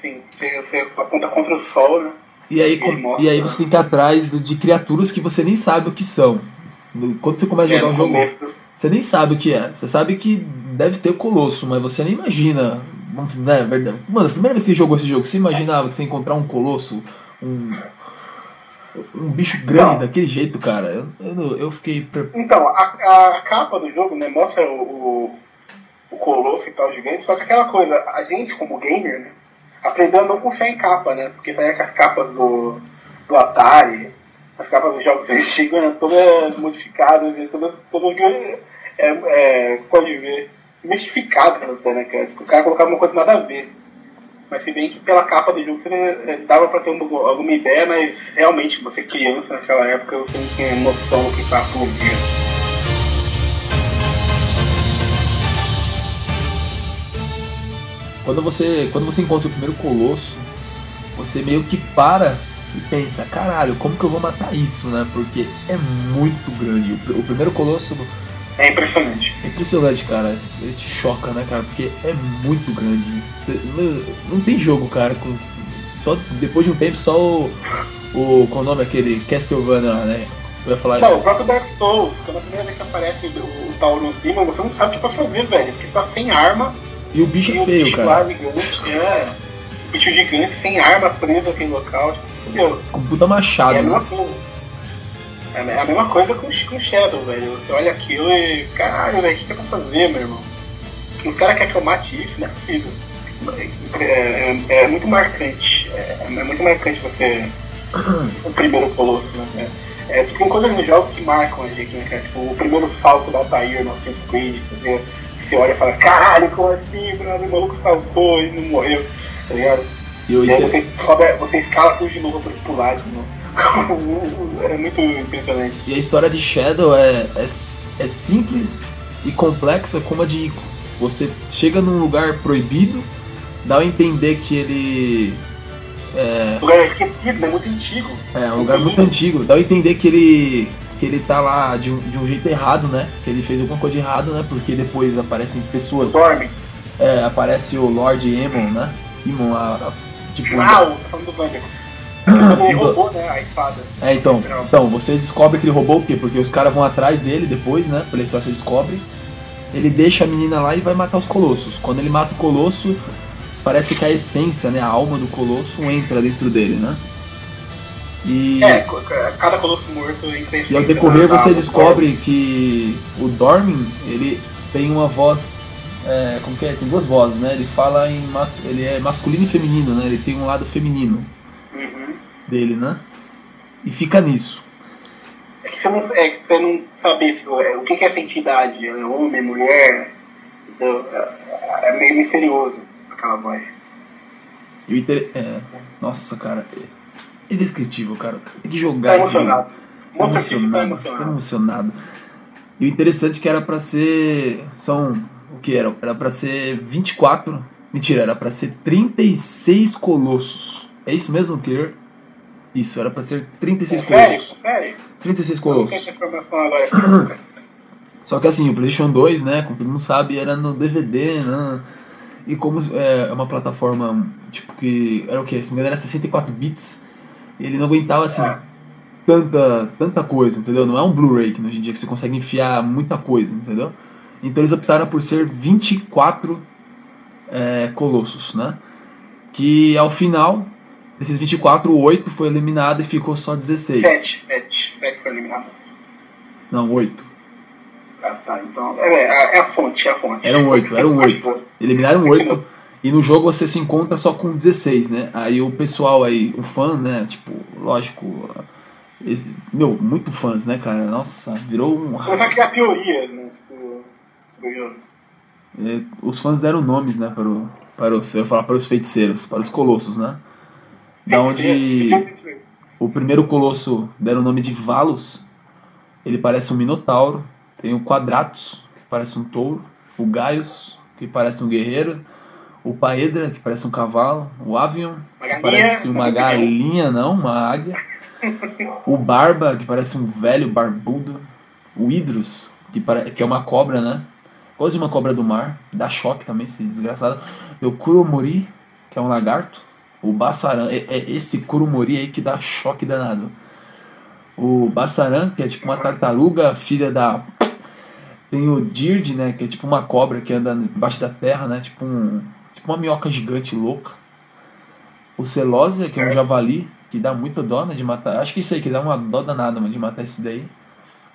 Sim, você, você aponta contra o sol, né? E aí, com- mostra- e aí você tem que ir atrás do- de criaturas que você nem sabe o que são. Quando você começa a É, jogar o jogo, começo. você nem sabe o que é. Você sabe que deve ter o colosso, mas você nem imagina. Né? Verdade. Mano, a primeira vez que você jogou esse jogo, você imaginava que você ia encontrar um colosso, um. Um bicho grande Não. daquele jeito, cara. Eu, eu, eu fiquei. per- Então, a, a capa do jogo, né, mostra o, o, o colosso e tal gigante, só que aquela coisa, a gente como gamer, né, aprendeu a não confiar em capa, né, porque tá as capas do, do Atari, as capas dos jogos [laughs] antigos, né, todas modificadas, né, todas, todas é, é, pode ver, mistificadas até, né, cara, tipo, o cara colocava uma coisa nada a ver. Mas se bem que pela capa do jogo você eh, dava pra ter uma- alguma ideia, mas realmente você criança naquela época você não tinha noção do que estava por vir. Quando você, quando você encontra o primeiro colosso, você meio que para e pensa, caralho, como que eu vou matar isso, né? Porque é muito grande. O, o primeiro colosso É impressionante. é impressionante, cara. Ele te choca, né, cara? Porque é muito grande. Você- não, não tem jogo, cara, com. Só depois de um tempo só o. o qual é o nome aquele? Castlevania, né? Eu ia falar. Não, o próprio Dark Souls, quando a primeira vez que aparece o, o Taurus Demon, você não sabe o que pra fazer, velho. Porque tá sem arma E o bicho e é feio, bicho cara. lá gigante, é. O bicho gigante, sem arma, preso naquele local. Tipo? Com puta É machado, mesma né? coisa. É a mesma coisa com, com Shadow, velho. Você olha aquilo e. Caralho, velho, o que, que é pra fazer, meu irmão? Os caras querem que eu mate isso, não é possível. É, é- é muito marcante. É, é muito marcante você. [coughs] o primeiro colosso, né? É, é, tipo, tem coisas nos jogos que marcam a gente, né, cara? Tipo, o primeiro salto da Altair no Assassin's Creed, você, você olha e fala, caralho, como assim, mano? O maluco saltou e não morreu, tá ligado? E o E aí inter- você sobe, você escala tudo de novo pra pular de novo. É muito impressionante. E a história de Shadow é, é, é simples e complexa como a de Ico. Você chega num lugar proibido, dá a entender que ele. É, lugar esquecido, é muito antigo. É, um lugar muito antigo. Dá a entender que ele. que ele tá lá de um, de um jeito errado, né? Que ele fez alguma coisa de errado, né? Porque depois aparecem pessoas. Dorme. É, aparece o Lord Emon, né? Emon, a, a, tipo. Uau, tá falando do Vander. Ele roubou, né, a espada. É, então, então, você descobre que ele roubou o quê? Porque os caras vão atrás dele depois, né? Pela história você descobre. Ele deixa a menina lá e vai matar os colossos. Quando ele mata o colosso, parece que a essência, né? A alma do colosso entra dentro dele, né? E... É, cada colosso morto E ao decorrer você descobre que o Dormin, ele tem uma voz. É, como que é? Tem duas vozes, né? Ele fala em. Mas... Ele é masculino e feminino, né? Ele tem um lado feminino dele, né? E fica nisso. É que você não, é, você não sabe é, o que é essa entidade, é homem, mulher. Então, é, é, meio misterioso aquela voz. Eu inter... é, nossa, cara. É indescritível, cara. Tem que jogar tá emocionado. Tá emocionado. Tá emocionado. Tá emocionado. E o interessante é que era pra ser. São. O que era? Era pra ser 24. Mentira, era pra ser 36 colossos. É isso mesmo, Clear? Isso, era pra ser 36 confere, colossos. Confere. 36 colossos. [coughs] Só que assim, o PlayStation 2, né, como todo mundo sabe, era no DVD, né? E como é, é uma plataforma, tipo, que era o que? Se me engano, era 64 bits, ele não aguentava assim. Tanta, tanta coisa, entendeu? Não é um Blu-ray que hoje em dia que você consegue enfiar muita coisa, entendeu? Então eles optaram por ser 24 é, colossos, né? Que ao final Desses 24, 8 foi eliminado e ficou só 16. 7, 7, 7 foi eliminado. Não, 8. Ah, tá, então. É, é, é, a fonte, é a fonte. Eram 8, eram 8. Eliminaram 8. E no jogo você se encontra só com 16, né? Aí o pessoal aí, o fã, né? Tipo, lógico. Esse, meu, muito fãs, né, cara? Nossa, virou um. Começou a criar teorias, né? Tipo, é, os fãs deram nomes, né, para, o, para, os, eu falar, para os feiticeiros, para os colossos, né? Da onde [laughs] o primeiro colosso deram o nome de Valos. Ele parece um minotauro. Tem o Quadratus, que parece um touro. O Gaius, que parece um guerreiro. O Paedra, que parece um cavalo. O Avion, que parece uma galinha, não, uma águia. O Barba, que parece um velho barbudo. O Hidrus, que, pare... que é uma cobra, né? Quase uma cobra do mar. Dá choque também, esse desgraçado. O Kuromori, que é um lagarto. O Bassaran, é, é esse Kurumori aí que dá choque danado. O Bassaran, que é tipo uma tartaruga, filha da. Tem o Dird, né? Que é tipo uma cobra que anda embaixo da terra, né? Tipo, um, tipo uma minhoca gigante louca. O Celosia, que é um javali, que dá muita dó né, de matar. Acho que isso aí que dá uma dó danada mano, de matar esse daí.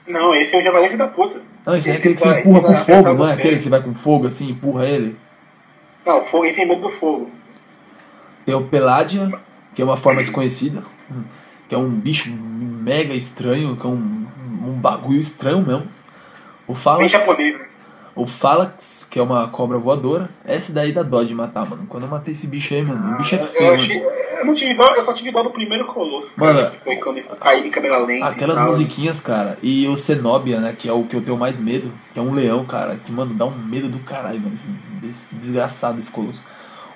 Não, esse é o javali que dá puta. Não, esse é aquele que você empurra com fogo, não é? Aquele que você vai com fogo assim, empurra ele. Não, fogo, ele tem medo do fogo. Tem o Peladia, que é uma forma desconhecida, que é um bicho mega estranho, que é um, um bagulho estranho mesmo. O Phalanx, o Phalanx, que é uma cobra voadora. Essa daí dá dó de matar, mano. Quando eu matei esse bicho aí, mano, o bicho é ah, feio. Eu, achei, eu, não tive dó, eu só tive dó do primeiro colosso. Mano, cara, foi quando em câmera lenta. Aquelas musiquinhas, cara. E o Cenobia, né? Que é o que eu tenho mais medo. Que é um leão, cara. Que, mano, dá um medo do caralho, mano. Esse desgraçado esse colosso.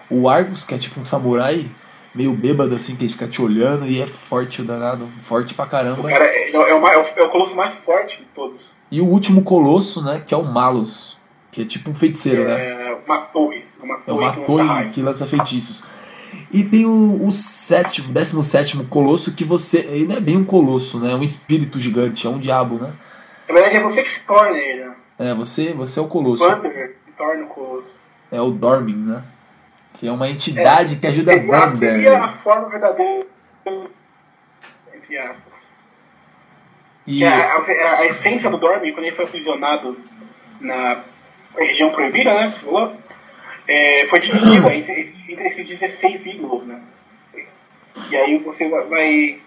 O Argus, que é tipo um samurai, meio bêbado assim, que ele fica te olhando e é forte o danado, forte pra caramba. O cara é, é, o, é o colosso mais forte de todos. E o último colosso, né, que é o Malus, que é tipo um feiticeiro, é, né? É uma torre. Uma torre é uma que torre que lança feitiços. E tem o, o sétimo, décimo sétimo colosso que você. Ele não é bem um colosso, né? É um espírito gigante, é um diabo, né? Na verdade é você que se torna ele, né? É, você, você é o colosso. O se torna o colosso. É o Dormin, né? Que é uma entidade é, que ajuda a Wanda. seria a forma verdadeira, entre aspas. E... A, a, a, essência do Dorme, quando ele foi aprisionado na região proibida, né? Falou, é, foi dividida entre, entre esses 16 ídolos, né? E aí você vai, vai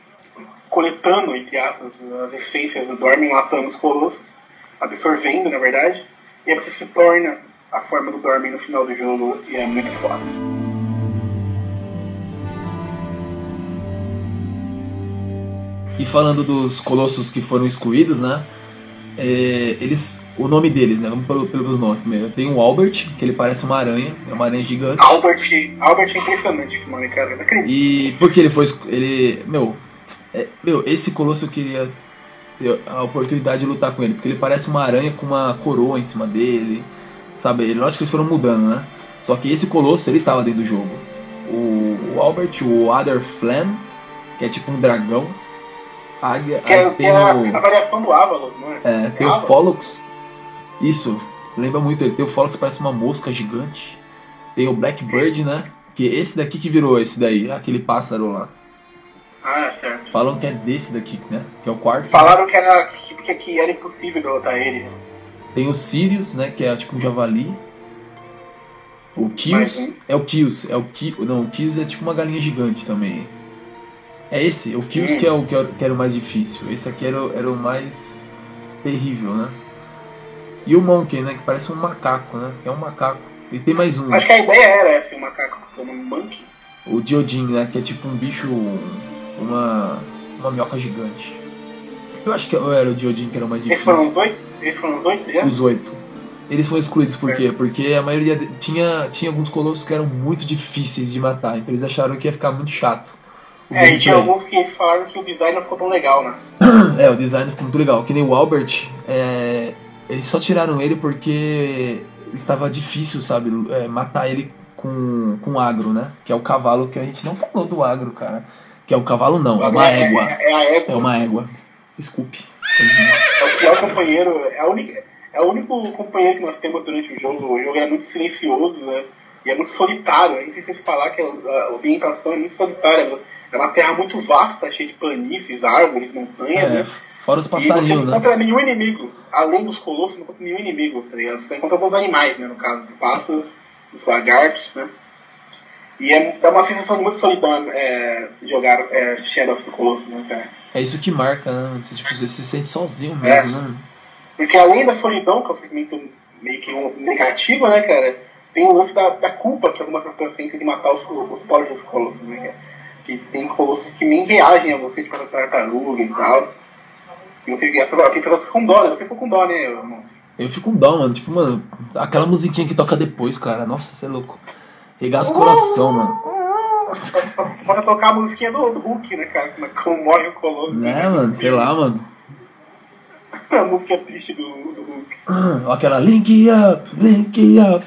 coletando, entre aspas, as essências do Dorme, matando os colossos, absorvendo, na verdade, e aí você se torna a forma do Dormin no final do jogo e é muito foda. E falando dos colossos que foram excluídos, né? É, eles, o nome deles, né? Vamos pelo, pelos nomes primeiro. Tem o Albert, que ele parece uma aranha, é uma aranha gigante. Albert, Albert é impressionante esse nome, cara. Não acredito. E porque ele foi. Ele. Meu. é- meu, esse colosso eu queria ter a oportunidade de lutar com ele, porque ele parece uma aranha com uma coroa em cima dele. Sabe? Ele, lógico que eles foram mudando, né? Só que esse colosso ele tava dentro do jogo. O, o Albert, o Other Flam, que é tipo um dragão. Águia. Que é, que tem é a, o- a variação do Avalos, não é? é, tem o Avalos? Fólux. Isso, lembra muito ele. Tem o Fólux, parece uma mosca gigante. Tem o Blackbird, né? Que esse daqui que virou esse daí, aquele pássaro lá. Ah, certo. Falam que é desse daqui, né? Que é o quarto. Falaram que era, que, que- que era impossível derrotar ele. Tem o Sirius, né? Que é tipo um javali. O Kios. um. É o Kios. É o Ki... Não, o Kios é tipo uma galinha gigante também. É esse, o Kios Hum. que é o que era que o mais difícil. Esse aqui era, o- era o mais terrível, né? E o Monkey, né? Que parece um macaco, né? Que é um macaco. E tem mais um. Acho que a ideia era essa, o macaco como um monkey. O Diodin, né? Que é tipo um bicho. Uma. Uma minhoca gigante. Eu acho que era o Diodin que era o mais Esses foram difícil. os oito? Esses foram os oito já? Os oito. Eles foram excluídos por quê? Porque a maioria. de- Tinha, tinha alguns colossos que eram muito difíceis de matar. Então eles acharam que ia ficar muito chato. É, e tinha alguns que falaram que o design não ficou tão legal, né? [coughs] É, o design ficou muito legal. Que nem o Albert, é, eles só tiraram ele porque estava difícil, sabe? é, matar ele com, com agro, né? Que é o cavalo que a gente não falou do agro, cara. Que é o cavalo não, é uma é, égua. É, é a égua. É uma égua. Desculpe. É o pior companheiro, é, a única, é o único companheiro que nós temos durante o jogo. O jogo é muito silencioso, né? E é muito solitário. Nem sei se falar que a ambientação é muito solitária. É uma terra muito vasta, cheia de planícies, árvores, montanhas, É, né? fora os passarinhos, não né? encontra nenhum inimigo. Além dos colossos, não encontra nenhum inimigo, tá ligado? Você encontra alguns animais, né? No caso, os pássaros, os lagartos, né? E é, é uma sensação muito solidão é, jogar é, Shadow of the Colossus, né, cara? É isso que marca, né? Você, tipo, você se sente sozinho É. mesmo, né? Porque além da solidão, que é um sentimento meio que um negativo, né, cara? Tem o lance da, da culpa que algumas pessoas sentem de matar os, os pobres dos colossos, né, cara? Que tem colossos que nem reagem a você, tipo a tartaruga e tal. E você a pessoa, a pessoa fica com dó, né? Você ficou com dó, né, monstro? Eu fico com dó, mano. Tipo, mano, aquela musiquinha que toca depois, cara. Nossa, você é louco. Regaça o coração, mano. Pode tocar a musiquinha do, do Hulk, né, cara? Como, morre o colosso. Né, mano? Sei lá, mano. A música triste do, do Hulk. Ó, Aquela link up, link up.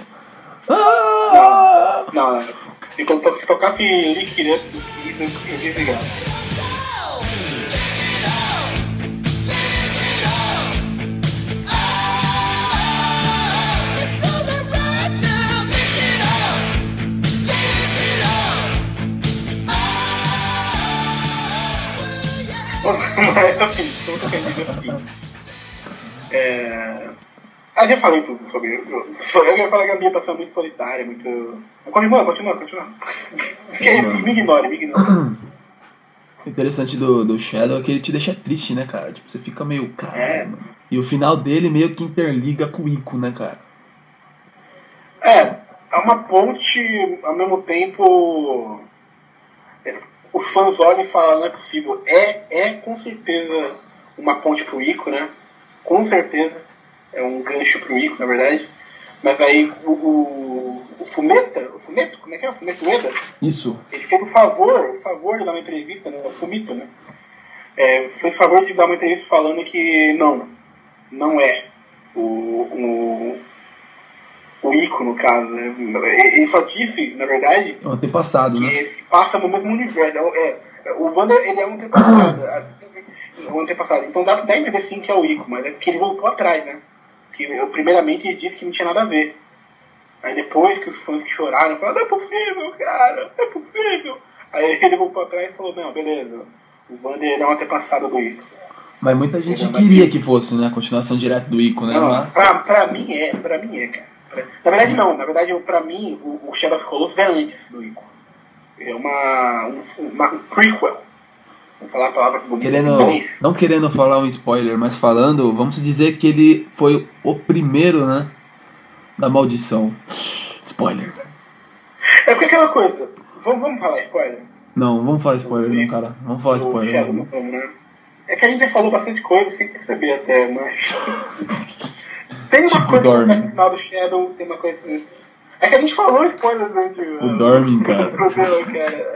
Ah! Não, não. Se, to- se tocasse Lick It Up do Kiss, eu ia desligar. Mas assim, como que eu quero dizer o seguinte. É... Ah, já falei tudo sobre. Eu, eu ia falar que a ambientação é muito solitária, muito. Continua, continua, continua. Sim, [laughs] me ignore, me ignore. [clears throat] O interessante do, do Shadow é que ele te deixa triste, né, cara? Tipo, você fica meio. É. Caralho, mano. E o final dele meio que interliga com o Ico, né, cara? É, é uma ponte, ao mesmo tempo. Os fãs olham e falam, não é possível. É, é com certeza uma ponte pro Ico, né? Com certeza. É um gancho pro Ico, na verdade. Mas aí o, o, o Fumeta, o Fumeto, como é que é? O Fumeto Ueda? Isso. ele fez o favor, o favor de dar uma entrevista, né, o Fumito, né? É, fez o favor de dar uma entrevista falando que não, não é o, o, o Ico, no caso. Né? Ele só disse, na verdade, É um antepassado, né? que se passa no mesmo universo. É, é, o Wander, ele é um antepassado. [coughs] é, um antepassado. Então dá, dá a entender sim que é o Ico, mas é porque ele voltou atrás, né? Que, eu, primeiramente ele disse que não tinha nada a ver. Aí depois que os fãs que choraram, falaram, não é possível, cara, não é possível. Aí [laughs] ele voltou atrás e falou, não, beleza, o Wander é um antepassado do Ico. Mas muita gente queria que fosse, né? A continuação direta do Ico, né? Não, Mas... pra, pra mim é, pra mim é, cara. Na verdade não, na verdade pra mim o, o Shadow of Colossus é antes do Ico. É uma, um, uma um prequel. Vamos falar a palavra em Querendo, não querendo falar um spoiler, mas falando, vamos dizer que ele foi o primeiro, né? Da maldição. Spoiler. É porque aquela coisa, vamos, vamos falar spoiler? Não, vamos falar spoiler não, cara. Vamos falar Do spoiler. Shadow, não. não né? É que a gente já falou bastante coisa sem perceber até, mas. [laughs] tem uma Tipo coisa Dormin. no final do Shadow, tem uma coisa assim. É que a gente falou spoiler durante O Dormin, cara. o programa, cara.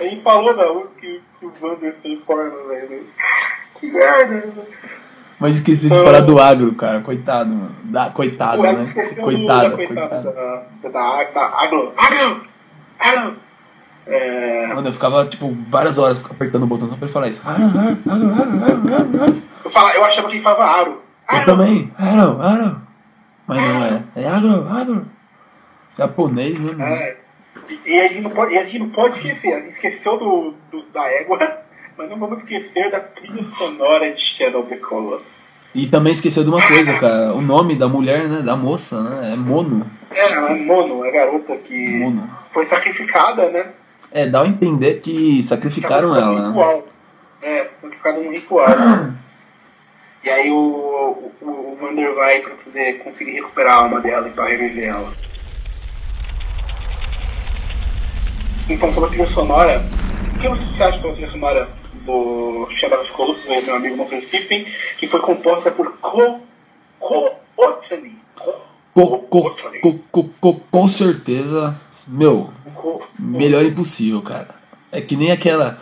A gente falou da música que, que o Wander fez forma, velho. Que merda. Mas esqueci de falar do agro, cara. Coitado, mano. Da, coitado, O né? esqueceu Coitada, do, da da, da, Aglo. Aglo! Aglo! É, Mano, eu ficava, tipo, várias horas apertando o botão só pra ele falar isso. Agro, agro, agro, agro, agro, agro, agro. eu, fala, eu achava que ele falava Aro. Eu também. Agro, agro. Mas não é. É agro, agro. Japonês, né, mano? É, e, a gente não pode, e a gente não pode esquecer. A gente esqueceu do, do- da égua, mas não vamos esquecer da trilha sonora de Shadow of the Colossus. E também esqueceu de uma coisa, cara. O nome da mulher, né? Da moça, né? É Mono. É, a Mono, a garota que Mono. foi sacrificada, né? É, dá a entender que sacrificaram ela, né? ritual. É, sacrificada num ritual. [coughs] e aí o, o, o Vander vai pra poder conseguir recuperar a alma dela e pra reviver ela. Então, sobre a trilha sonora, o que você acha sobre a trilha sonora do Shadow of Colossus, aí, meu amigo Monster System, que foi composta por Ko, Ko Otani? Co, co, co, co, co, com certeza, meu, melhor impossível, cara. É que nem aquela.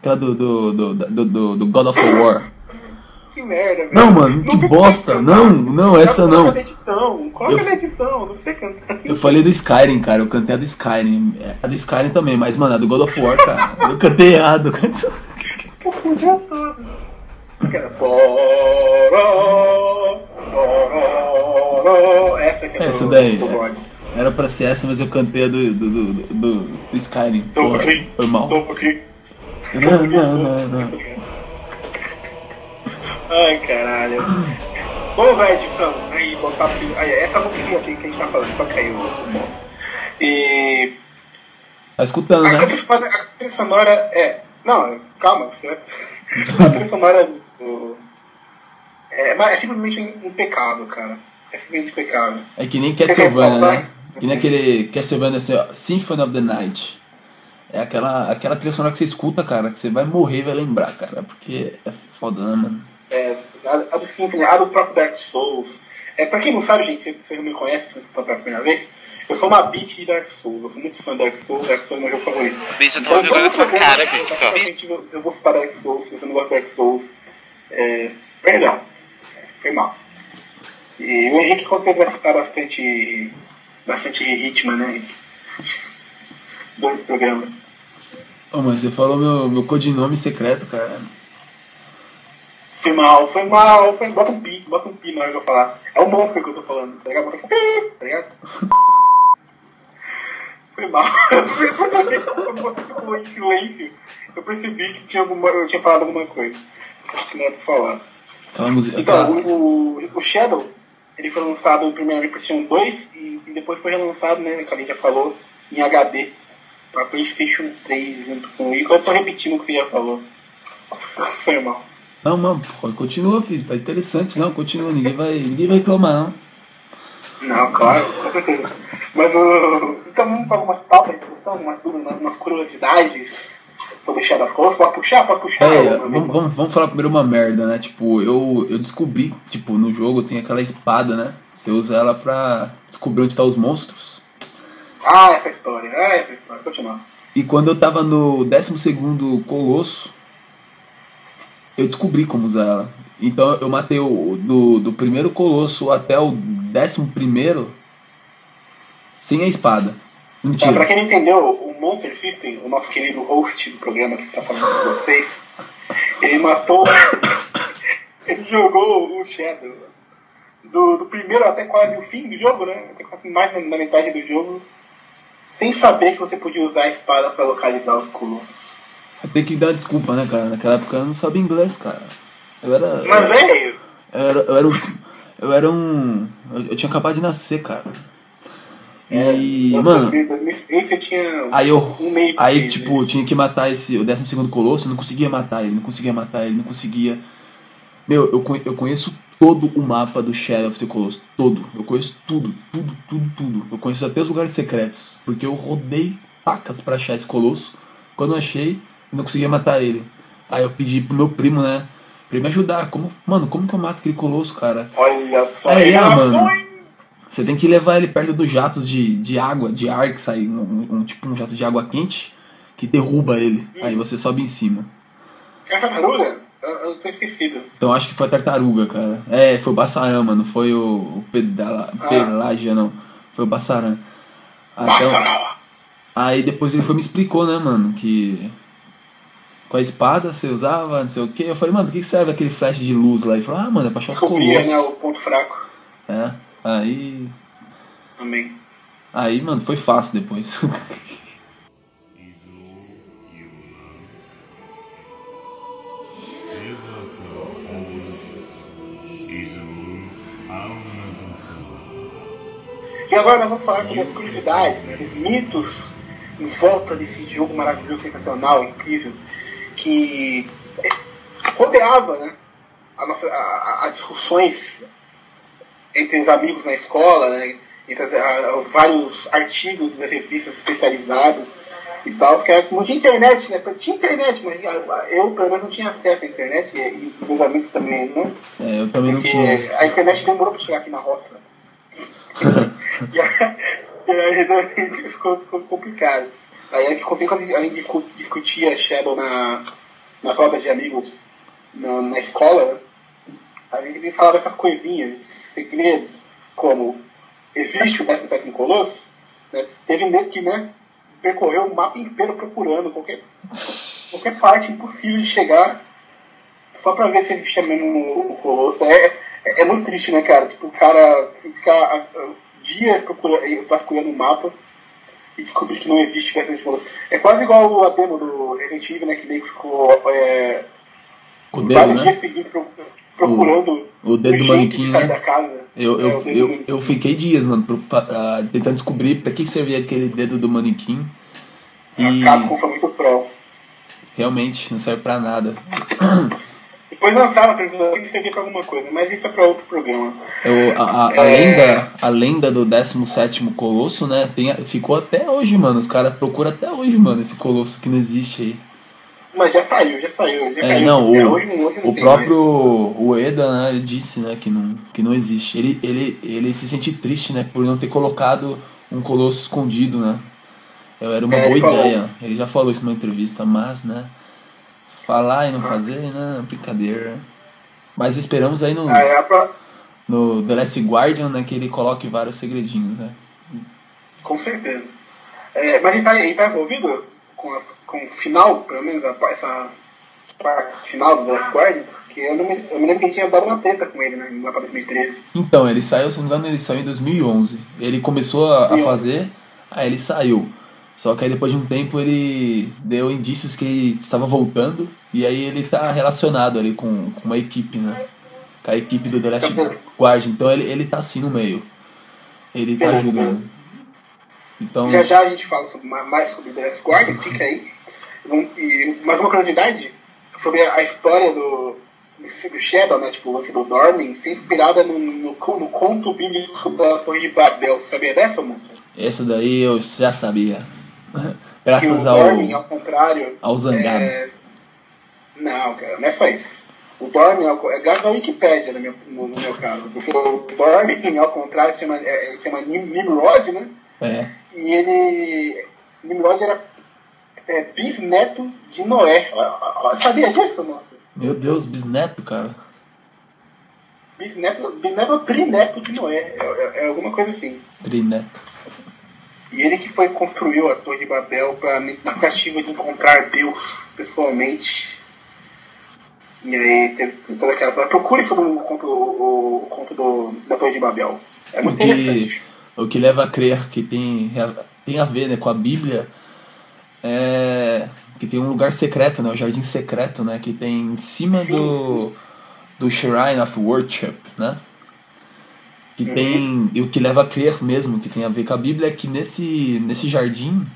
Aquela do, do, do, do, God of War. Que merda, velho. Não, mano, que bosta. Não, não, essa não. na edição, coloca Eu- na edição, não precisa cantar. Eu falei do Skyrim, cara. Eu cantei a do Skyrim. É, A do Skyrim também, mas, mano, a do God of War, cara. Eu cantei errado. Cara, [laughs] Essa que é Essa do, daí, do é. Era pra ser essa, mas eu cantei a do, do, do, do, do Skyrim. Porra, foi mal. tô aqui. Não, não, não, não. Ai, caralho. Usar a edição. Aí, botar aí, essa música aqui que a gente tá falando, toca aí o. E. Tá escutando, A né? trilha a trilha sonora é. Não, calma, você vai. A trilha sonora. É, é simplesmente impecável, cara. É simplesmente impecável. É que nem Castlevania, né? Que nem aquele Castlevania assim, ó, Symphony of the Night. É aquela, aquela trilha sonora que você escuta, cara, que você vai morrer e vai lembrar, cara. Porque é foda, né, mano? É, a, a do Symphony, a do próprio Dark Souls. É, pra quem não sabe, gente, se vocês não me conhecem, se vocês estão pela primeira vez, eu sou uma beat de Dark Souls. Eu sou muito fã de Dark Souls, Dark Souls é meu jogo favorito. Bem, você tá Então, jogando sua cara, bicho, só. basicamente, Eu, eu vou citar Dark Souls, se você não gosta de Dark Souls. É, perdão, foi mal. E o Henrique com certeza vai citar bastante, bastante Hitman, né, Henrique? [laughs] Dois programas. Ô, mas você falou meu, meu codinome secreto, cara. Foi mal, foi mal, foi Bota um pi, bota um pi na hora que eu falar. É o monstro que eu tô falando, tá ligado? Bota um pi, tá ligado? [laughs] Foi mal. Quando você ficou em silêncio, eu percebi que tinha alguma, eu tinha falado alguma coisa. Que não era pra falar. Aquela música. Então, aquela- o, o, Shadow, ele foi lançado primeiramente para PlayStation 2 e, e depois foi relançado, né, que a gente já falou, em HD para PlayStation 3 junto com o Eu tô repetindo o que você já falou. [laughs] Foi mal. Não, mano, continua, filho. Tá interessante, não. Continua, ninguém vai, ninguém vai reclamar, não. Não, claro, com certeza. Mas o. Então vamos para algumas pautas de discussão, umas dúvidas, umas, curiosidades sobre Shadow of Colossus. Pode puxar? Pode puxar? É, vamos, vamos, vamos falar primeiro uma merda, né? Tipo, eu, eu descobri, tipo, no jogo tem aquela espada, né? Você usa ela pra descobrir onde tá os monstros. Ah, essa história, ah, essa história. Continua. E quando eu tava no 12 Colosso, eu descobri como usar ela. Então eu matei o do, do primeiro Colosso até o 11 sem a espada. Pra Mentira. quem não entendeu, o Monster System, o nosso querido host do programa que está falando com vocês, ele matou. [coughs] ele jogou o Shadow do, do primeiro até quase o fim do jogo, né? Até quase mais na metade do jogo, sem saber que você podia usar a espada pra localizar os colossos. Tenho que dar desculpa, né, cara? Naquela época eu não sabia inglês, cara. Eu era. Mas, velho, Eu era, eu era um. Eu era um. Eu, tinha acabado de nascer, cara. E, em mano, 2006 você tinha aí eu. um meio Aí, tipo, tinha que matar esse. O 12 Colosso, eu não conseguia matar ele, não conseguia matar ele, não conseguia. Meu, eu, eu conheço todo o mapa do Shadow of the Colossus. Todo. Eu conheço tudo, tudo, tudo, tudo. Eu conheço até os lugares secretos. Porque eu rodei pacas pra achar esse colosso. Quando eu achei, e não conseguia matar ele. Aí eu pedi pro meu primo, né? Pra ele me ajudar. Como, mano, como que eu mato aquele colosso, cara? Olha só, Aí ah, mano. Você tem que levar ele perto dos jatos de, de água, de ar que sai, um, um- tipo um jato de água quente, que derruba ele. Aí você sobe em cima. Tartaruga? Eu, eu tô esquecido. Então acho que foi a tartaruga, cara. É, foi o Bassarama, não foi o, o Pedala, Ah. Pelágia, não. Foi o Bassaran. Passa! Aí depois ele foi me explicou, né, mano, que com a espada você usava, não sei o que. Eu falei, mano, por que serve aquele flash de luz lá? Ele falou, ah, mano, é pra achar os colossos. né, o ponto fraco É, aí. também. Aí, mano, foi fácil depois. [laughs] E agora nós vamos falar sobre as curiosidades, né, os mitos em volta desse jogo maravilhoso, sensacional, incrível, que rodeava né, a nossa, a, a- as discussões entre os amigos na escola, né, entre as- a- os vários artigos das revistas especializadas e tal, que era- não tinha internet, né? Tinha internet, mas eu pelo menos não tinha acesso à internet e, e meus amigos também não. É, eu também não tinha. a internet demorou pra chegar aqui na roça. [laughs] e [laughs] aí, realmente ficou, ficou complicado. Aí a gente- a gente discu- discutia Shadow na, nas rodas de amigos na, na escola, né, a gente falava essas coisinhas, segredos, como existe o 17 Colosso, né? teve nego que né, percorreu o mapa inteiro procurando qualquer, qualquer parte impossível de chegar só pra ver se existia mesmo o Colosso. É, é, é muito triste, né, cara? Tipo, o cara ficar dias procurando, vasculhando o mapa e descobrir que não existe o de Colosso. É quase igual a demo do Resident Evil, né, que meio que ficou é, o dedo, vários né? dias procurando O dedo do manequim, né? da casa. Eu, É, eu, o do eu, eu fiquei dias, mano, pro ah, tentando descobrir pra que que servia aquele dedo do manequim. E A Capcom foi muito pro. realmente não serve pra nada. [clears throat] Depois lançaram a televisão que servia pra alguma coisa, mas isso é pra outro programa. Eu, a, a, a É. lenda, a lenda do 17 Colosso, né? Tem, a- ficou até hoje, mano. Os caras procuram até hoje, mano, esse Colosso que não existe aí. Mas já saiu, já saiu. Já É, caiu. não, É, o, hoje, não- hoje não o próprio Ueda, né, ele disse, né, que não, que não existe. Ele, ele, ele se sente triste, né, por não ter colocado um colosso escondido, né. Eu- Era uma É, boa ele falou ideia. isso. Ele já falou isso numa entrevista, mas, né, falar e não fazer, né, brincadeira. Mas esperamos aí no. Ah, é, no The Last Guardian, né, que ele coloque vários segredinhos, né. Com certeza. É, mas ele tá, ele tá envolvido com, a- com o final, pelo menos, a, essa parte final do The Last Guardian? Porque eu, não me, eu me lembro que tinha dado uma treta com ele, né? Lá pra 2013. Então, ele saiu, se não me engano, ele saiu em 2011. Ele começou a, a 2011. fazer, aí ele saiu. Só que aí depois de um tempo ele deu indícios que ele estava voltando e aí ele tá relacionado ali com, com uma equipe, né? Com a equipe do The Last Guard. Então ele, ele tá assim no meio. Ele tá ajudando. beleza. Então, Já já a gente fala sobre, ma- mais sobre The Last Guardian, [laughs] fica aí. E, mais uma curiosidade sobre a, história do, do, do Shadow, né? Tipo, o lance do Dormin, ser inspirada no, no, no conto bíblico da Torre de Babel. Sabia dessa, moça? essa daí eu já sabia. [laughs] Graças ao, Dormin, ao contrário, ao Zangado. É... Não, cara, não é só isso. O Dormin, ao- é graças à Wikipédia, no meu, no, no meu caso. Porque o Dormin, ao contrário, se chama, é, se chama Nim- Nimrod, né? É. E ele. Nimrod era é, bisneto de Noé. Sabia disso, moça? Meu Deus, bisneto, cara. Bisneto, bisneto ou trineto de Noé. É, é- é alguma coisa assim. Trineto. E ele que foi construiu a Torre de Babel pra, na tentativa de encontrar Deus pessoalmente. E aí teve toda aquela. Procure sobre o conto, o, o conto do, da Torre de Babel. É muito O que- interessante. o que leva a crer que tem, tem a ver né, com a Bíblia é que tem um lugar secreto, né, o jardim secreto, né, que tem em cima Sim, do, do Shrine of Worship, né? Que tem. E o que leva a crer mesmo que tem a ver com a Bíblia é que nesse, nesse jardim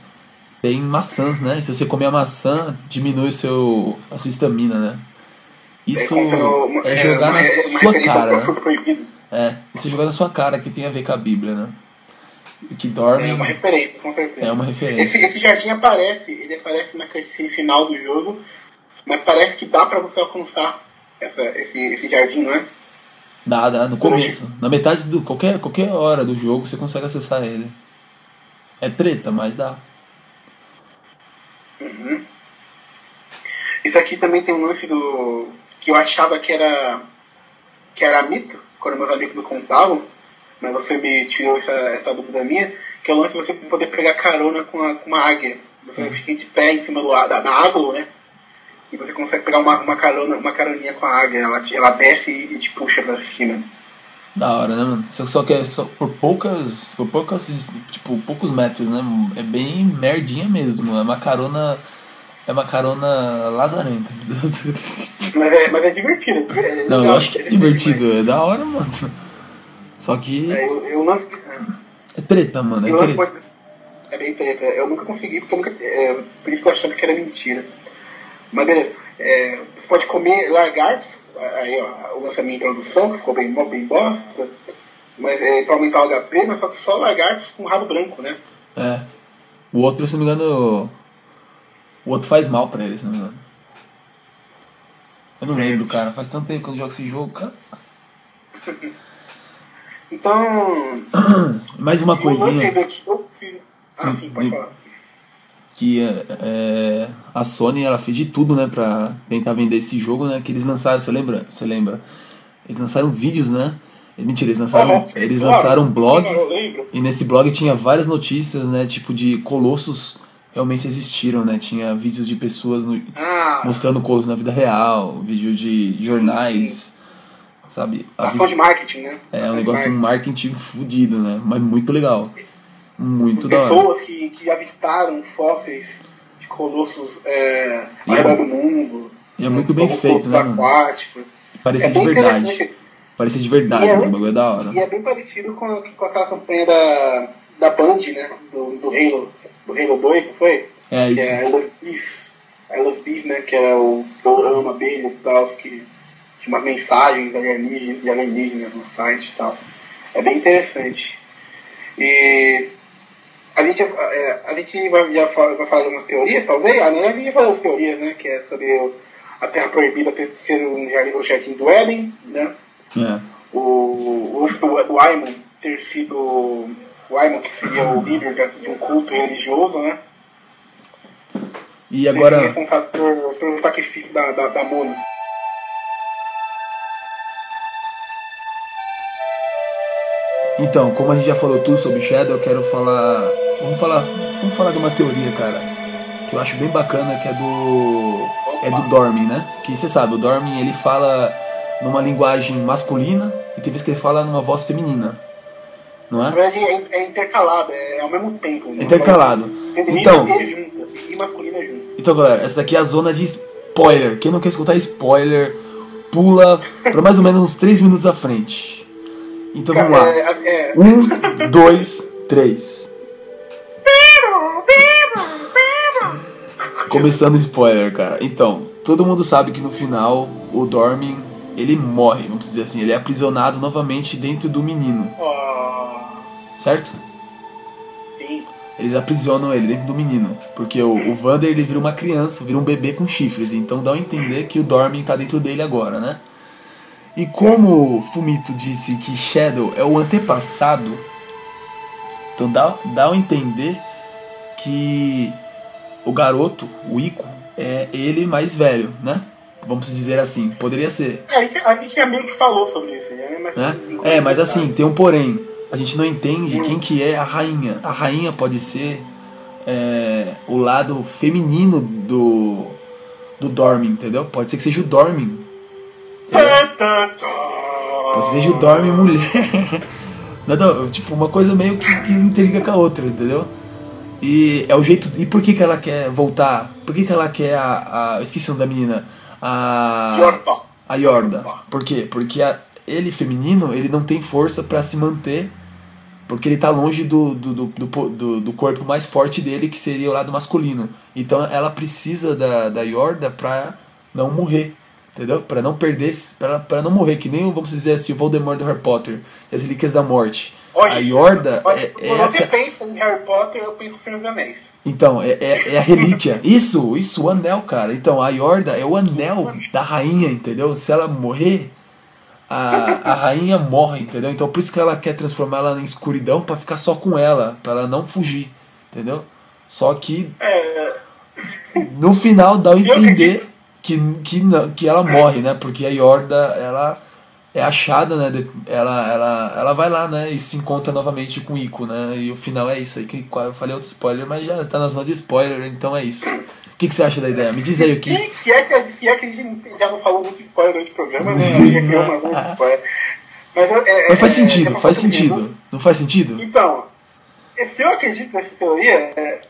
tem maçãs, né? E se você comer a maçã, diminui o seu, a sua estamina, né? Isso não- é jogar uma- na uma sua cara, né? É, isso é jogar na sua cara que tem a ver com a Bíblia, né? que dorme. É uma referência, com certeza. É uma referência. Esse, esse jardim aparece, ele aparece na cutscene final do jogo, mas parece que dá pra você alcançar essa, esse, esse jardim, não é? Dá, dá, no começo. Na metade do. Qualquer, qualquer hora do jogo você consegue acessar ele. É treta, mas dá. Uhum. Isso aqui também tem um lance do. que eu achava que era. que era mito, quando meus amigos me contavam, mas você me tirou essa, essa dúvida minha, que é o lance de você poder pegar carona com, a, com uma águia. Você Uhum. fica de pé em cima do, da, da água, né? E você consegue pegar uma, uma, carona, uma caroninha com a águia. Ela, ela desce e, e te puxa pra cima. Da hora, né, mano? Só, só que é só por poucas. Por poucas. Tipo, poucos metros, né? É bem merdinha mesmo. É uma carona. É uma carona lazarenta, meu Deus. Mas é, mas é divertido. é Não, eu acho que é é divertido, é da hora, mano. Só que É, eu, eu lance, é treta, mano. É treta. pode- é bem treta. Eu nunca consegui, porque eu nunca, é, por isso que eu achava que era mentira. Mas beleza. É, você pode comer lagartos, aí ó, da minha introdução, que ficou bem, bem bosta, mas é pra aumentar o HP, mas só que só lagartos com rabo branco, né? É. O outro, se não me engano. O outro faz mal pra ele, se não me engano. Eu não lembro, cara. Faz tanto tempo que eu não jogo esse jogo, cara. [laughs] Então. [coughs] Mais uma coisinha eu fiz. Ah, sim, pode falar. Que é, é, a Sony ela fez de tudo, né, pra tentar vender esse jogo, né? Que eles lançaram, você lembra? Você lembra? Eles lançaram vídeos, né? Mentira, eles lançaram, eles claro. lançaram um blog e nesse blog tinha várias notícias, né? Tipo de colossos realmente existiram, né? Tinha vídeos de pessoas no, Ah, mostrando colossos na vida real, vídeo de jornais, sabe? A ação de marketing, né? É um negócio marketing. marketing fudido, né? Mas muito legal. Muito da hora. Pessoas que, que avistaram fósseis de colossos é, é- do mundo. E é muito bem feito, né, aquáticos. Parecia é de verdade. Parecia de verdade, é- né? o bagulho é da hora. E é bem parecido com, com aquela campanha da, da Band, né? Do, do Halo. Do Halo 2, não foi? É Que isso. é I Love Bees. I Love Bees, né? Que era o Amo Abelhas e tal, que tinha umas mensagens alienígenas, de alienígenas no site e tal. É bem interessante. E a gente, é, a gente vai, já fala, vai falar de algumas teorias, talvez. A Neve já falou as teorias, né? Que é sobre o- a Terra Proibida ser um o Jardim do Éden, né? É. o, o do Aimon ter sido o Aimon que seria o líder de um culto religioso, né? E Ter sido agora, responsável pelo sacrifício da, da, da Mona. Então, como a gente já falou tudo sobre Shadow, eu quero falar. Vamos falar. Vamos falar de uma teoria, cara. Que eu acho bem bacana, que é do. É do Dormin, né? Que você sabe, o Dormin ele fala numa linguagem masculina e tem vezes que ele fala numa voz feminina. Não Na é? verdade é, é intercalado, é, ao mesmo tempo. né? Intercalado. Então- e e masculina junto. Então, galera, essa daqui é a zona de spoiler. Quem não quer escutar spoiler, pula pra mais ou menos uns 3 minutos à frente. Então vamos lá. É, é, Um, dois, três. Começando spoiler, cara. Então, todo mundo sabe que no final o Dormin ele morre, vamos dizer assim, ele é aprisionado novamente dentro do menino, certo? sim. Eles aprisionam ele dentro do menino, porque o, o Vander ele vira uma criança, vira um bebê com chifres, então dá a entender que o Dormin tá dentro dele agora, né? E como o Fumito disse que Shadow é o antepassado, então dá, dá a entender que o garoto, o Ico, é ele mais velho, né? Vamos dizer assim, poderia ser, É, a gente- já meio que falou sobre isso, né? Mas, né? É, mas assim, tem um porém. A gente não entende quem que é a rainha. A rainha pode ser é, o lado feminino do do Dormin, entendeu? Pode ser que seja o Dormin. entendeu? Seja o Dormin mulher. [laughs] Nada, tipo, uma coisa meio que, que interliga com a outra, entendeu? E é o jeito. E por que, que ela quer voltar? Por que, que ela quer a. a eu esqueci o nome da menina. A. Yorpa. A Yorda. Por quê? Porque a- ele, feminino, ele não tem força pra se manter. Porque ele tá longe do, do, do, do- do corpo mais forte dele, que seria o lado masculino. Então ela precisa da, da Yorda pra não morrer. Entendeu? Pra não perder. pra não morrer. Que nem, vamos dizer assim, o Voldemort do Harry Potter. E as Relíquias da Morte. a Yorda é, é Quando você a... pensa em Harry Potter, eu penso em Senhor dos Anéis. Então, é, é, é, a relíquia. Isso, isso, o anel, cara. Então, a Yorda é o anel da rainha, entendeu? Se ela morrer, a, a rainha morre, entendeu? Então, por isso que ela quer transformar ela em escuridão para ficar só com ela, para ela não fugir, entendeu? Só que é... no final dá a entender que, que, que ela morre, né? Porque a Yorda, ela é achada, né? Ela, ela, ela vai lá, né? E se encontra novamente com o Ico, né? E o final é isso aí. Que eu falei outro spoiler, mas já tá na zona de spoiler, então é isso. O que, que você acha da ideia? Me diz aí o que. Se é que, se é que a gente já não falou muito spoiler durante o programa, né? Criou uma muito spoiler. Mas, é, mas faz é, sentido, é faz sentido. Não faz sentido? Então, se eu acredito nessa teoria, é,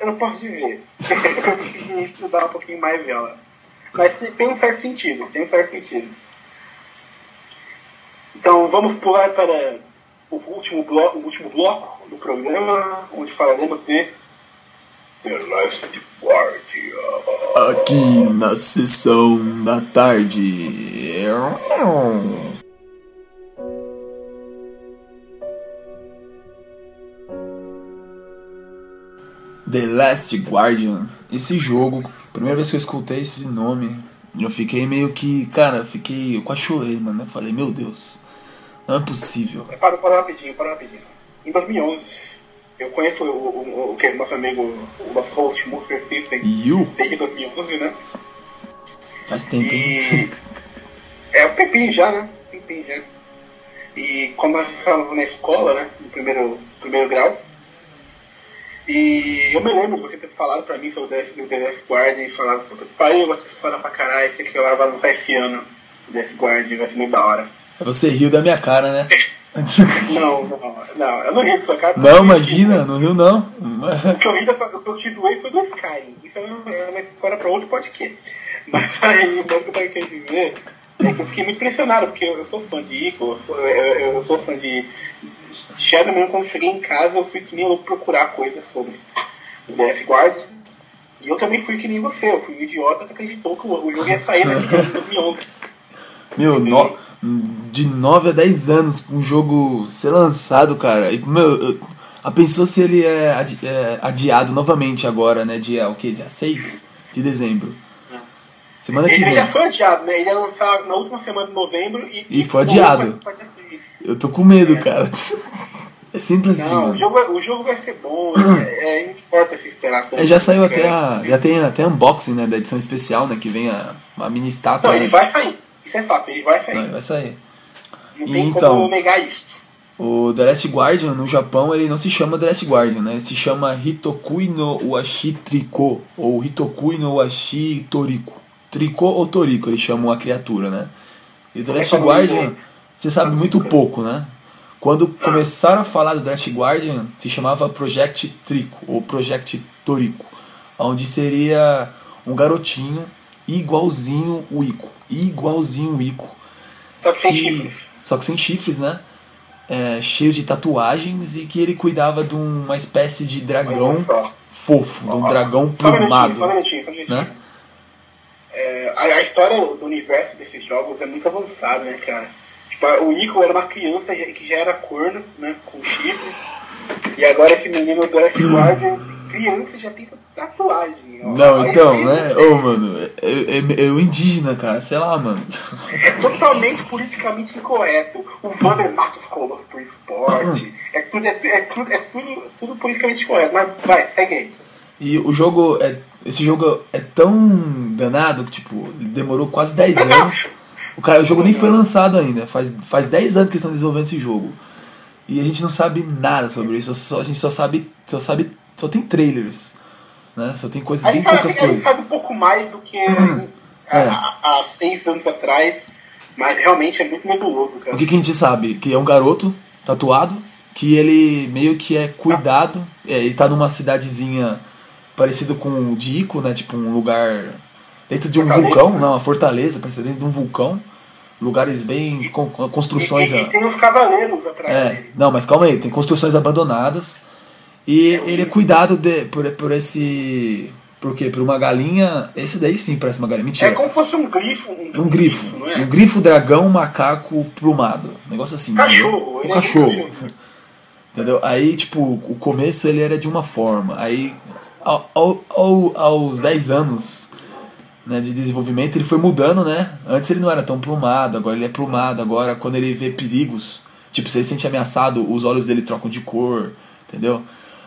eu não posso dizer. [laughs] eu preciso estudar um pouquinho mais dela. Mas tem um certo sentido, tem certo sentido. Então vamos pular para o último bloco, o último bloco do programa, onde falaremos de The Last Guardian. Aqui na sessão da tarde. The Last Guardian. Esse jogo, primeira vez que eu escutei esse nome, eu fiquei meio que, cara, eu fiquei, eu quase chorei, mano. Eu falei, meu Deus. Não é possível. Para, para rapidinho, para rapidinho. Em 2011, eu conheço o, o, o, o nosso amigo, o nosso host, Monster System, you? desde 2011, né? Faz tempo, hein? é, um tempinho já, né? Tempinho já. E quando nós estávamos na escola, né? No primeiro, primeiro grau, e eu me lembro de você ter falado pra mim sobre o Last Guardian e falado, pai, você fala pra caralho, esse aqui vai lançar esse ano. O Last Guardian vai ser muito da hora. Você riu da minha cara, né? [laughs] não, não, não, eu não ri da sua cara. Não, imagina, não riu não. O que eu ri da sua, o que eu te zoei foi do Skyrim. Isso é uma história pra outro podcast. Mas [laughs] aí, o que eu quero dizer é que eu fiquei muito impressionado, porque eu, eu sou fã de Ico, eu sou, eu, eu sou fã de Shadow mesmo quando cheguei em casa eu fui que nem louco procurar coisas sobre o DS Guard. E eu também fui que nem você, eu fui um idiota que acreditou que o jogo ia sair daqui em 2011. Meu, no, de 9 a 10 anos pra um jogo ser lançado, cara. E, meu, a pensou se ele é, adi, é, adiado novamente agora, né? Dia, o quê? Dia 6 de dezembro. Semana ele que vem. Ele já foi adiado, né? Ele ia lançar na última semana de novembro e. E, e foi adiado. Eu tô com medo, é. cara. [laughs] É simples assim. Não, o jogo, o jogo vai ser bom, [clears throat] é, é, não importa se esperar tanto. É, já saiu até a. Já tem até unboxing né, da edição especial, né? Que vem a, a mini estátua. Não, ele vai sair. Isso é fato, ele vai sair. Não, ele vai sair. Não tem então, como negar isso. O The Last Guardian no Japão ele não se chama The Last Guardian, né? Ele se chama Hitokui no Uashi Triko ou Hitokui no Uashi Toriko. Tricô ou Toriko, eles chamam a criatura, né? E o The Last Guardian, você sabe muito pouco, né? Quando começaram a falar do Last Guardian, se chamava Project Trico ou Project Toriko, onde seria um garotinho igualzinho o Ico igualzinho o Ico. Só que sem chifres. Só que sem chifres, né? É, cheio de tatuagens e que ele cuidava de uma espécie de dragão fofo, de um dragão plumado. Só um minutinho, só um minutinho. Né? É, a, a, história do universo desses jogos é muito avançada, né, cara? O Ico era uma criança que já era corno, né, com chifres, e agora esse menino do Last Guardian, criança já tem tatuagem. Ó. Não, então, né? Ô, oh, mano, é, é, é, o indígena, cara, sei lá, mano. É totalmente politicamente incorreto. O Vander mata os colos por esporte. É tudo, é, é, tudo, é tudo, tudo politicamente correto. Mas vai, segue aí. E o jogo é. Esse jogo é tão danado que, tipo, demorou quase 10 [laughs] anos. O, cara, o jogo nem foi lançado ainda. Faz, faz 10 anos que eles estão desenvolvendo esse jogo. E a gente não sabe nada sobre isso. Só, a gente só sabe. Só sabe. Só tem trailers. Né? Só tem coisas bem poucas coisas. A gente sabe um pouco mais do que [clears throat] é. há, seis anos atrás, mas realmente é muito nebuloso, cara. O que, que, a gente sabe? Que é um garoto tatuado, que ele meio que é cuidado, é, ele tá numa cidadezinha parecido com o Dico, né? Tipo um lugar dentro de um fortaleza, vulcão, né? não, uma fortaleza, parece dentro de um vulcão. Lugares bem. com construções. E, e, e tem os cavaleiros atrás. É, dele. não, mas calma aí, tem construções abandonadas e ele é cuidado de, por, por esse. Por quê? Por uma galinha. Esse daí sim parece uma galinha. Mentira. É como se fosse um grifo. Um, um grifo. grifo é? Um grifo dragão macaco plumado. Um negócio assim. Cachorro. Um cachorro. [laughs] Entendeu? Aí, tipo, o começo ele era de uma forma. Aí, ao, ao, ao, aos 10 anos né, de desenvolvimento, ele foi mudando, né? Antes ele não era tão plumado, agora ele é plumado. Agora, quando ele vê perigos, tipo, se ele se sente ameaçado, os olhos dele trocam de cor, entendeu?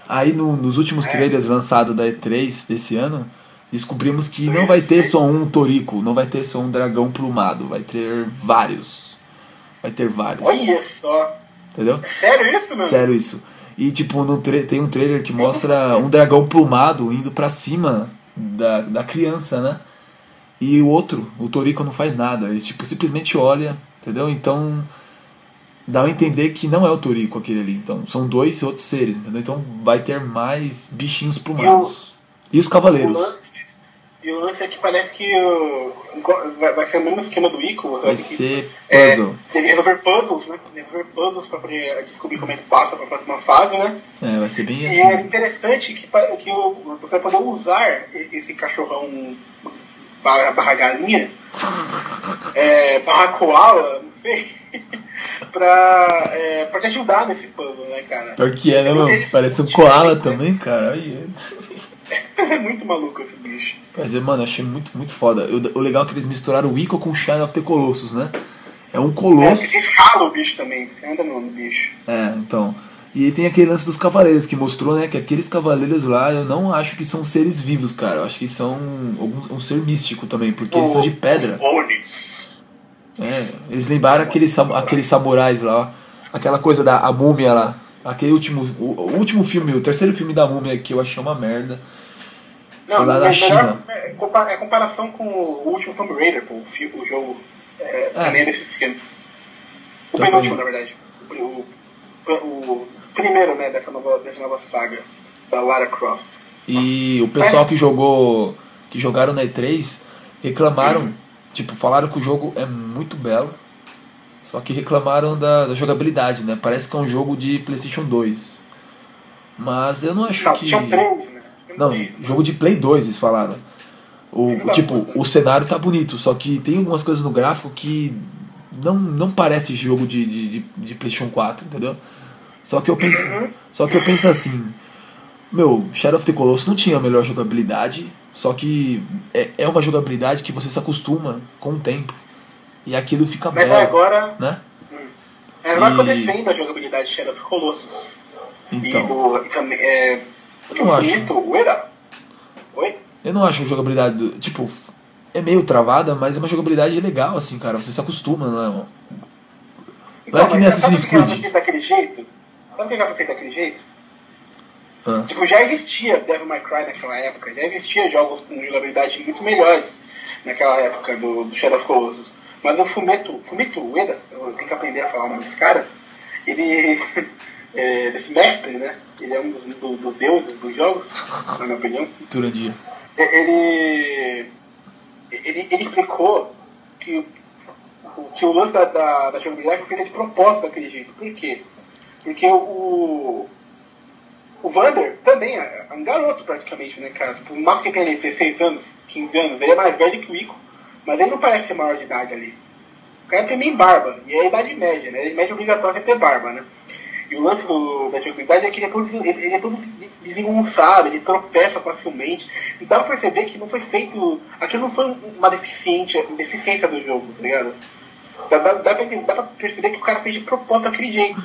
Aí, no, nos últimos trailers lançados da E3 desse ano, descobrimos que não vai ter só um Torico, não vai ter só um dragão plumado, vai ter vários. Vai ter vários. Olha só. Entendeu? Sério isso, mano? Sério isso. E tipo, no tem um trailer que mostra um dragão plumado indo pra cima da, da criança, né? E o outro, o Toriko não faz nada. Ele tipo, simplesmente olha, entendeu? Então dá a entender que não é o Toriko aquele ali. Então são dois outros seres, entendeu? Então vai ter mais bichinhos plumados. E, o, e os cavaleiros. E o lance é que parece que uh, vai, ser o mesmo esquema do Ico. Vai ser que, puzzle. É, resolver puzzles, né? Resolver puzzles pra poder descobrir como é que passa pra próxima fase, né? É, vai ser bem e assim. E é interessante que, que você vai poder usar esse cachorrão barra, barra galinha, é, barra koala, não sei, [laughs] pra, é, pra te ajudar nesse puzzle, né, cara? Pior que é, né, mano? Parece um koala também, cara. Aí, [laughs] é muito maluco esse bicho. Mas, mano, achei muito, muito foda. O, o legal é que eles misturaram o Ico com o Shadow of the Colossus, né? É um colosso. É, escala o bicho também, você anda no bicho. É, então. E tem aquele lance dos cavaleiros, que mostrou, né, que aqueles cavaleiros lá, eu não acho que são seres vivos, cara. Eu acho que são algum, um ser místico também, porque o, eles são de pedra. É, eles lembraram aqueles, aqueles samurais lá, aquela coisa da a múmia lá. Aquele último, o, o último filme, o terceiro filme da múmia que eu achei uma merda. Não, lá na China. É, é comparação com o último Tomb Raider, pô, o, o jogo é, é. também é desse esquema. O também. penúltimo, na verdade. O, o, o, primeiro, né, dessa nova, dessa nova saga da Lara Croft. E o pessoal que jogou. que jogaram na E3 reclamaram, uhum. tipo, falaram que o jogo é muito belo. Só que reclamaram da, da, jogabilidade, né? Parece que é um jogo de PlayStation 2. Mas eu não acho não, que. Tinha 3, né? Não, jogo de Play 2 eles falaram. O, tipo, o cenário tá bonito, só que tem algumas coisas no gráfico que não, não parece jogo de, de, de, de PlayStation 4, entendeu? Só que eu penso, só que eu penso assim, meu, Shadow of the Colossus não tinha a melhor jogabilidade, só que é, é uma jogabilidade que você se acostuma com o tempo. E aquilo fica Mas belo, agora, né? É agora e... que eu defendo a jogabilidade de Shadow of the Colossus. Então, e do, é, eu não acho. Oi? Eu não acho a jogabilidade, do, tipo, é meio travada, mas é uma jogabilidade legal, assim, cara. Você se acostuma, não é? Não então, é que nem Assassin's Creed. Daquele jeito? Sabe que ela foi feita daquele jeito? Ah. Tipo, já existia Devil May Cry naquela época, já existia jogos com jogabilidade muito melhores naquela época do, do Shadow of Colossus. Mas o Fumeto, Fumeto Ueda, eu tenho que aprender a falar o nome desse cara, ele [laughs] é, desse mestre, né? Ele é um dos, do, dos deuses dos jogos, na minha opinião. [laughs] Turandia. Ele, ele, ele explicou que, que o lance da, da, da jogabilidade foi feito de propósito daquele jeito. Por quê? Porque o, o Vander também é um garoto praticamente, né, cara? Tipo, o máximo que tem ali 16 anos, 15 anos, ele é mais velho que o Ico. Mas ele não parece ser maior de idade ali. O cara tem bem barba, e é a idade média, né? A idade média obrigatória é ter barba, né? E o lance do, da dificuldade é que ele é todo, ele, é todo desengonçado, ele tropeça facilmente. E dá pra perceber que não foi feito. Aquilo não foi uma deficiência, deficiência do jogo, tá ligado? Dá, dá, dá, pra, dá pra perceber que o cara fez de propósito daquele jeito.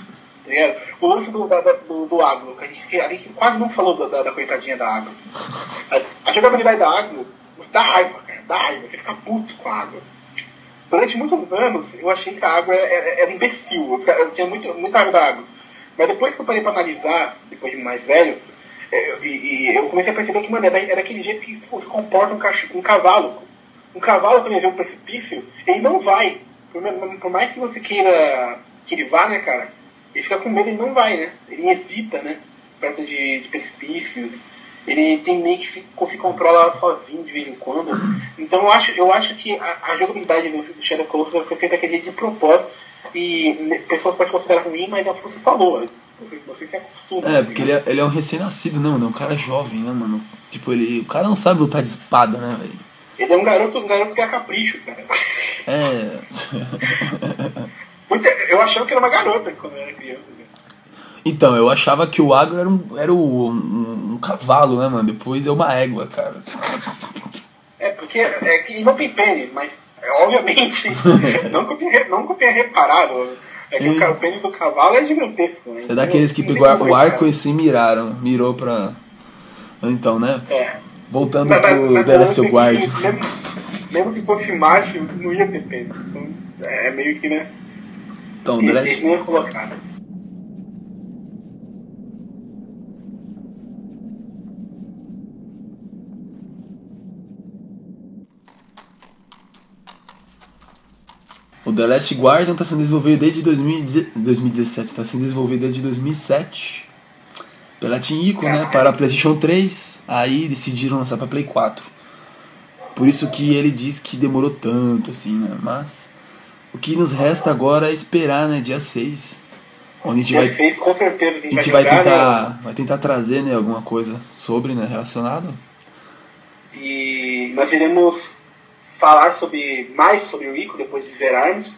Tá ligado? O lance do, da, do, do agro, que a gente, a gente quase não falou da, da, coitadinha da água. [laughs] A, a jogabilidade da água dá raiva, cara, dá raiva, você fica puto com a água. Durante muitos anos eu achei que a água era, era imbecil, eu, eu tinha muito, muita raiva da água. Mas depois que eu parei pra analisar, depois de mais velho, é, e, e, eu comecei a perceber que, mano, era, era aquele jeito que tipo, se comporta um, cachorro, um cavalo. Um cavalo, quando ele vê um precipício, ele não vai. Por, por, mais que você queira que ele vá, né, cara, ele fica com medo e não vai, né? Ele hesita, né? Perto de, de precipícios. Ele tem meio que se, se controla sozinho de vez em quando. Então eu acho, eu acho que a, a jogabilidade do, do Shadow Colossus foi feita daquele jeito de propósito e pessoas podem considerar ruim, mas é o que você falou. Você, você se acostuma. É, porque ele é, ele é um recém-nascido, né, mano? É um cara jovem, né, mano? Tipo, ele. O cara não sabe lutar de espada, né, velho? Ele é um garoto, um garoto que é capricho, cara. É. [laughs] eu achava que era uma garota quando eu era criança. Né? Então, eu achava que o agro era um, era o, um, um cavalo, né, mano? Depois é uma égua, cara. É, porque é que não tem pênis, mas é, obviamente, [laughs] não, tenha, não tenha reparado. É que o, o pênis do cavalo é gigantesco. Né? Você é daqueles que pegou o arco reparar. e se miraram. Mirou pra. Então, né? É. Voltando Mas- pro mas The Last Guard. Mesmo, mesmo se fosse macho, não ia ter pênis. Então, é meio que, né? Então, o The Last Guardian tá sendo desenvolvido desde 2010 2017, tá sendo desenvolvido desde 2007 pela Team Ico, né, para a PlayStation 3, aí decidiram lançar para Play 4. Por isso que ele diz que demorou tanto assim, né? Mas o que nos resta agora é esperar, né, dia 6, onde a gente Dia vai 6, com certeza, a a gente, gente vai jogar, né? tentar, vai tentar trazer, né, alguma coisa sobre, né, relacionado. E nós iremos falar sobre mais sobre o Ico depois de zerarmos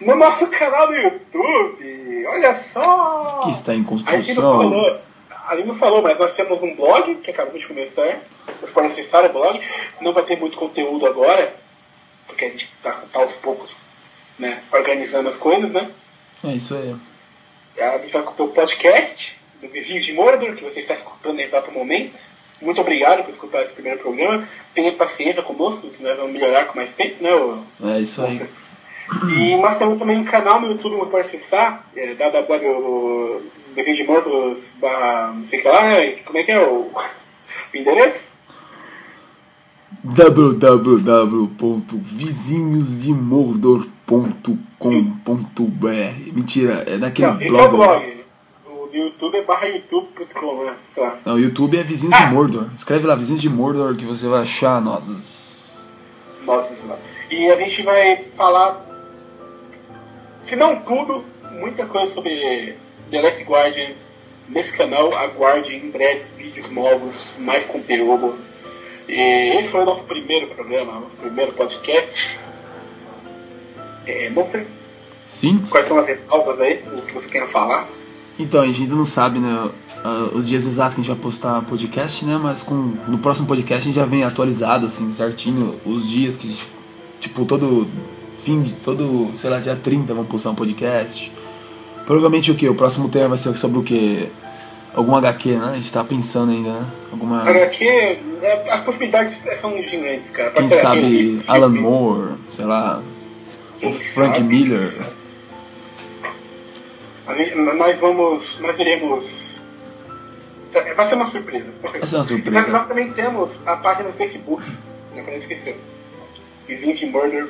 no nosso canal do YouTube. Olha só! Que está em A gente construção. falou, a gente não falou, mas nós temos um blog que acabamos de começar. Vocês podem acessar o blog. Não vai ter muito conteúdo agora, porque a gente está tá aos poucos né, organizando as coisas, né? É isso aí. A gente vai ter o podcast do Vizinho de Mordor, que você está escutando nesse exato momento. Muito obrigado por escutar esse primeiro programa. Tenha paciência conosco, que nós vamos melhorar com mais tempo, né? É isso aí. E nós temos também um canal no YouTube que pode acessar, é, www de não sei o que lá, como é que é o, o endereço? www.vizinhosdemordor.com.br Mentira, é daquele Não, esse é o blog. blog. O YouTube é barra youtube.com, né? Lá. Não, o YouTube é Vizinhos de Mordor. Escreve lá, Vizinhos de Mordor, que você vai achar nós. Nossa. E a gente vai falar, se não tudo, muita coisa sobre The Last Guardian nesse canal. Aguarde em breve vídeos novos, mais conteúdo. E esse foi o nosso primeiro programa, nosso primeiro podcast. É, Monster, Sim? quais são as ressalvas aí, o que você quer falar? Então, a gente ainda não sabe, né, ah, os dias exatos que a gente vai postar podcast, né, mas com, no próximo podcast a gente já vem atualizado, assim, certinho, os dias que a gente, tipo, todo fim de, todo, sei lá, dia 30 vamos postar um podcast. Provavelmente o que? O próximo tema vai ser sobre o que? Algum HQ, né? A gente tá pensando ainda, né? Alguma. HQ, é, as possibilidades são gigantes, cara. Quem Pode ser sabe aquele- Alan Moore, sei lá, Quem o Frank sabe? Miller. Nós vamos. Nós iremos. é, Vai ser uma surpresa. Vai ser uma Mas surpresa. nós também temos a página no Facebook, né, pra não esquecer. Vizinho de Murder.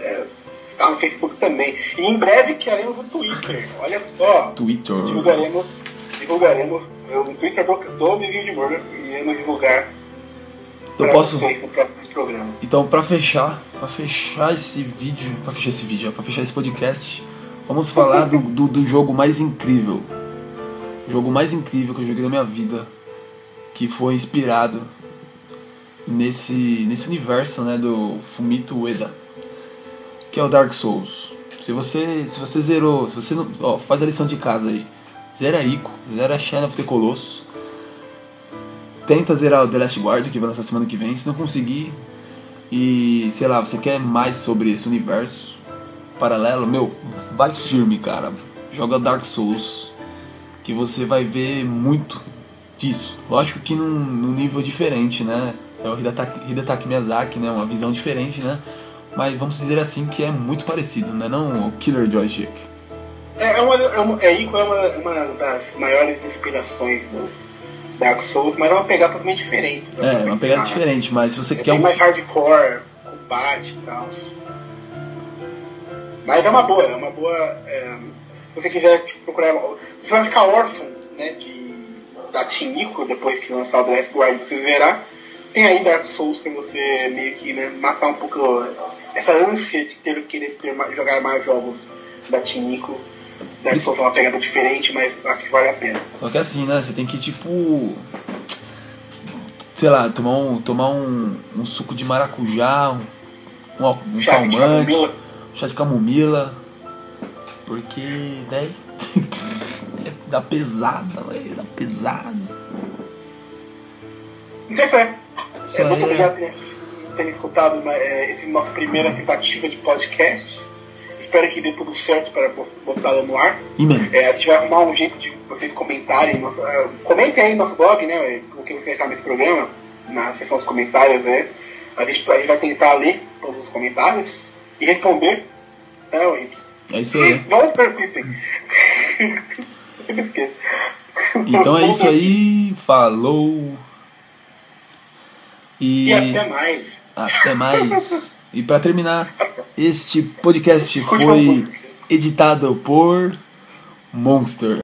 É, está no Facebook também. E em breve criaremos o Twitter. Olha só. Twitter. Divulgaremos. Divulgaremos o Twitter do, do Vizinho de Murder e iremos divulgar Então pra posso. Então, pra fechar, para fechar esse vídeo, pra fechar esse vídeo, para fechar esse podcast, vamos falar do, do, do jogo mais incrível. O jogo mais incrível que eu joguei na minha vida, que foi inspirado nesse, nesse universo, né, do Fumito Ueda, que é o Dark Souls. Se você, se você zerou, se você não, ó, faz a lição de casa aí. Zera Ico, zera Shadow of the Colossus. Tenta zerar o The Last Guard, que vai lançar semana que vem. Se não conseguir, e sei lá, você quer mais sobre esse universo paralelo, meu, vai firme, cara. Joga Dark Souls, que você vai ver muito disso. Lógico que num, num nível diferente, né? É o Hidetaki, Hidetaki Miyazaki, né? Uma visão diferente, né? Mas vamos dizer assim que é muito parecido, né? Não o Killer Joystick. É, é uma, é, uma, é, é uma, uma das maiores inspirações do Dark Souls, mas é uma pegada totalmente diferente. né? É, uma pegada diferente, mas se você É quer bem um. mais hardcore, combate e tal. Mas é uma boa, é uma boa. é, se você quiser procurar. Você vai ficar órfão, né? De, da Team Ico depois que lançar o The Last Guard você zerar. Tem aí Dark Souls pra você meio que né, matar um pouco essa ânsia de ter, querer ter, jogar mais jogos da Team Souls é uma pegada diferente, mas acho que vale a pena. Só que assim, né? Você tem que tipo. Sei lá, tomar um, tomar um, um suco de maracujá, um, um, Chá calmante, um chá de camomila. Porque daí. [laughs] dar pesada, velho. Dar pesada. Então isso é. Isso é, muito é- obrigado por terem escutado é, esse nosso primeira tentativa de podcast. Espero que dê tudo certo para botá-lo no ar. E, É, a gente vai arrumar um jeito de vocês comentarem. Nosso, ah, comentem aí no nosso blog, né? O que vocês acharam desse programa, na seção dos comentários, né? A gente, a gente vai tentar ler todos os comentários e responder. É, gente. é isso aí. Vamos persistem. [laughs] Eu me esqueço. Então é isso aí. Falou. E E até mais. até mais. E pra terminar, este podcast Escute foi editado por Monster.